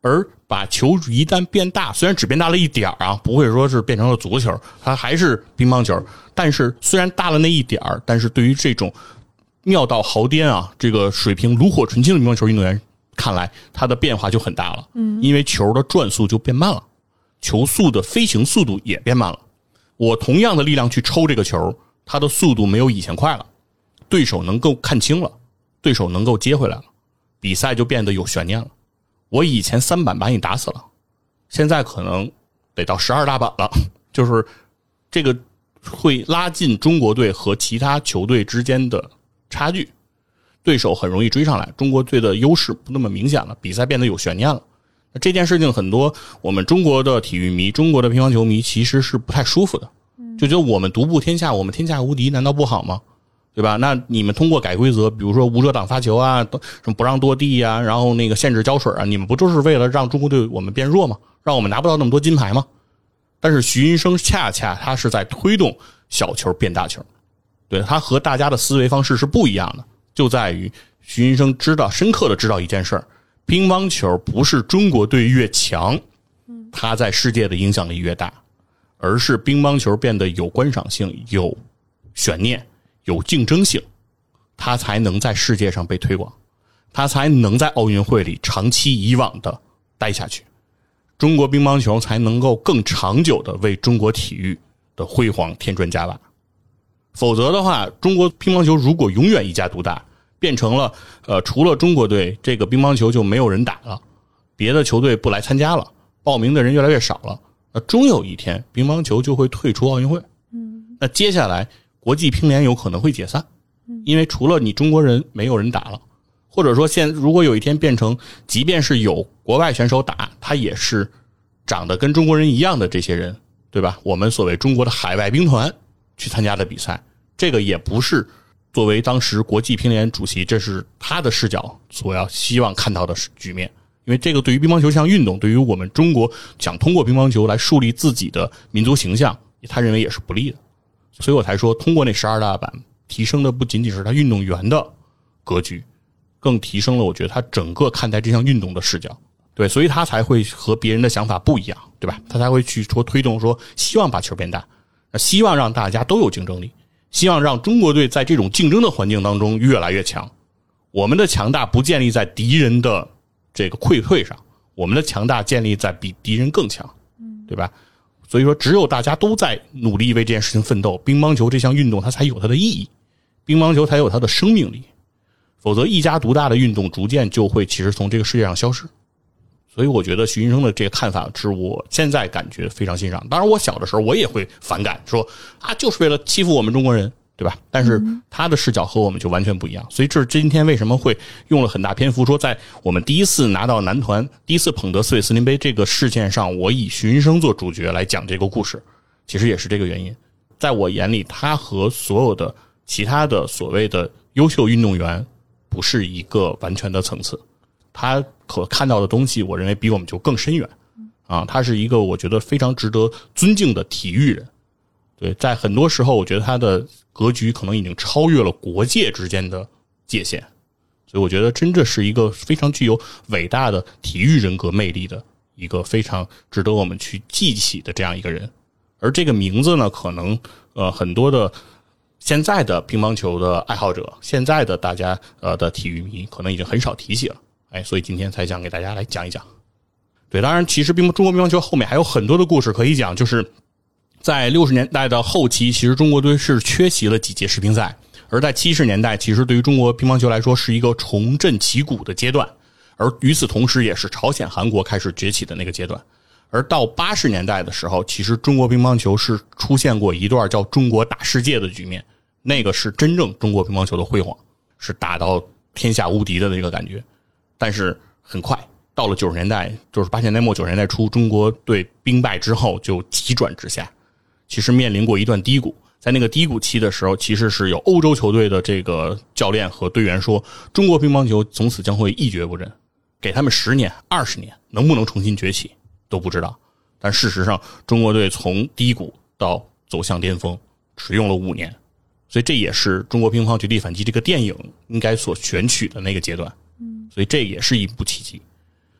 而把球一旦变大，虽然只变大了一点儿啊，不会说是变成了足球，它还是乒乓球。但是虽然大了那一点儿，但是对于这种妙到毫巅啊，这个水平炉火纯青的乒乓球运动员看来，它的变化就很大了。嗯，因为球的转速就变慢了，球速的飞行速度也变慢了。我同样的力量去抽这个球，它的速度没有以前快了，对手能够看清了。对手能够接回来了，比赛就变得有悬念了。我以前三板把你打死了，现在可能得到十二大板了。*laughs* 就是这个会拉近中国队和其他球队之间的差距，对手很容易追上来，中国队的优势不那么明显了，比赛变得有悬念了。那这件事情很多我们中国的体育迷、中国的乒乓球迷其实是不太舒服的，就觉得我们独步天下，我们天下无敌，难道不好吗？对吧？那你们通过改规则，比如说无遮挡发球啊，什么不让多地呀，然后那个限制胶水啊，你们不就是为了让中国队我们变弱吗？让我们拿不到那么多金牌吗？但是徐云生恰恰他是在推动小球变大球，对他和大家的思维方式是不一样的，就在于徐云生知道深刻的知道一件事儿：乒乓球不是中国队越强，他在世界的影响力越大，而是乒乓球变得有观赏性、有悬念、有竞争性，他才能在世界上被推广，他才能在奥运会里长期以往的待下去，中国乒乓球才能够更长久的为中国体育的辉煌添砖加瓦。否则的话，中国乒乓球如果永远一家独大，变成了呃，除了中国队，这个乒乓球就没有人打了，别的球队不来参加了，报名的人越来越少了，那终有一天乒乓球就会退出奥运会。嗯，那接下来国际乒联有可能会解散，因为除了你中国人，没有人打了，或者说现如果有一天变成，即便是有国外选手打，他也是长得跟中国人一样的这些人，对吧？我们所谓中国的海外兵团。去参加的比赛，这个也不是作为当时国际乒联主席，这是他的视角所要希望看到的局面。因为这个对于乒乓球这项运动，对于我们中国想通过乒乓球来树立自己的民族形象，他认为也是不利的。所以我才说，通过那十二大板，提升的不仅仅是他运动员的格局，更提升了我觉得他整个看待这项运动的视角。对，所以他才会和别人的想法不一样，对吧？他才会去说推动说，希望把球变大。希望让大家都有竞争力，希望让中国队在这种竞争的环境当中越来越强。我们的强大不建立在敌人的这个溃退上，我们的强大建立在比敌人更强，对吧？所以说，只有大家都在努力为这件事情奋斗，乒乓球这项运动它才有它的意义，乒乓球才有它的生命力。否则，一家独大的运动逐渐就会其实从这个世界上消失。所以我觉得徐云生的这个看法是我现在感觉非常欣赏。当然，我小的时候我也会反感，说啊，就是为了欺负我们中国人，对吧？但是他的视角和我们就完全不一样。所以这是今天为什么会用了很大篇幅说，在我们第一次拿到男团、第一次捧得四位斯林杯这个事件上，我以徐云生做主角来讲这个故事，其实也是这个原因。在我眼里，他和所有的其他的所谓的优秀运动员不是一个完全的层次。他可看到的东西，我认为比我们就更深远，啊，他是一个我觉得非常值得尊敬的体育人，对，在很多时候，我觉得他的格局可能已经超越了国界之间的界限，所以我觉得真的是一个非常具有伟大的体育人格魅力的一个非常值得我们去记起的这样一个人，而这个名字呢，可能呃很多的现在的乒乓球的爱好者，现在的大家呃的体育迷，可能已经很少提起了。哎，所以今天才想给大家来讲一讲。对，当然，其实乒中国乒乓球后面还有很多的故事可以讲。就是在六十年代的后期，其实中国队是缺席了几届世乒赛；而在七十年代，其实对于中国乒乓球来说是一个重振旗鼓的阶段。而与此同时，也是朝鲜、韩国开始崛起的那个阶段。而到八十年代的时候，其实中国乒乓球是出现过一段叫“中国打世界”的局面，那个是真正中国乒乓球的辉煌，是打到天下无敌的那个感觉。但是很快到了九十年代，就是八十年代末九十年代初，中国队兵败之后就急转直下。其实面临过一段低谷，在那个低谷期的时候，其实是有欧洲球队的这个教练和队员说，中国乒乓球从此将会一蹶不振，给他们十年、二十年，能不能重新崛起都不知道。但事实上，中国队从低谷到走向巅峰，只用了五年，所以这也是中国乒乓绝地反击这个电影应该所选取的那个阶段。嗯所以这也是一部奇迹，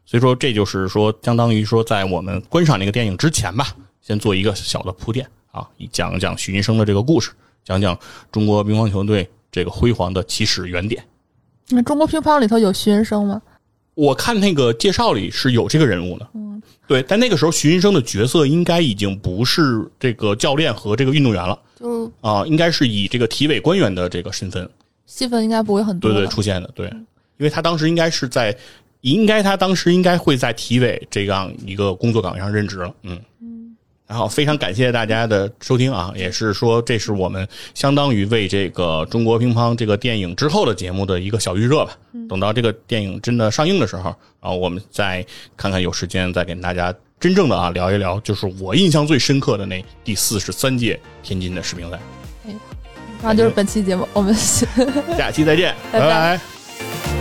所以说这就是说，相当于说，在我们观赏那个电影之前吧，先做一个小的铺垫啊，讲讲徐云生的这个故事，讲讲中国乒乓球队这个辉煌的起始原点。那中国乒乓里头有徐云生吗？我看那个介绍里是有这个人物的，嗯，对，但那个时候徐云生的角色应该已经不是这个教练和这个运动员了，就啊，应该是以这个体委官员的这个身份，戏份应该不会很多，对对，出现的，对。因为他当时应该是在，应该他当时应该会在体委这样一个工作岗位上任职了，嗯嗯。然后非常感谢大家的收听啊，也是说这是我们相当于为这个中国乒乓这个电影之后的节目的一个小预热吧。等到这个电影真的上映的时候，然后我们再看看有时间再给大家真正的啊聊一聊，就是我印象最深刻的那第四十三届天津的世乒赛。那就是本期节目，我们 *laughs* 下期再见，拜拜。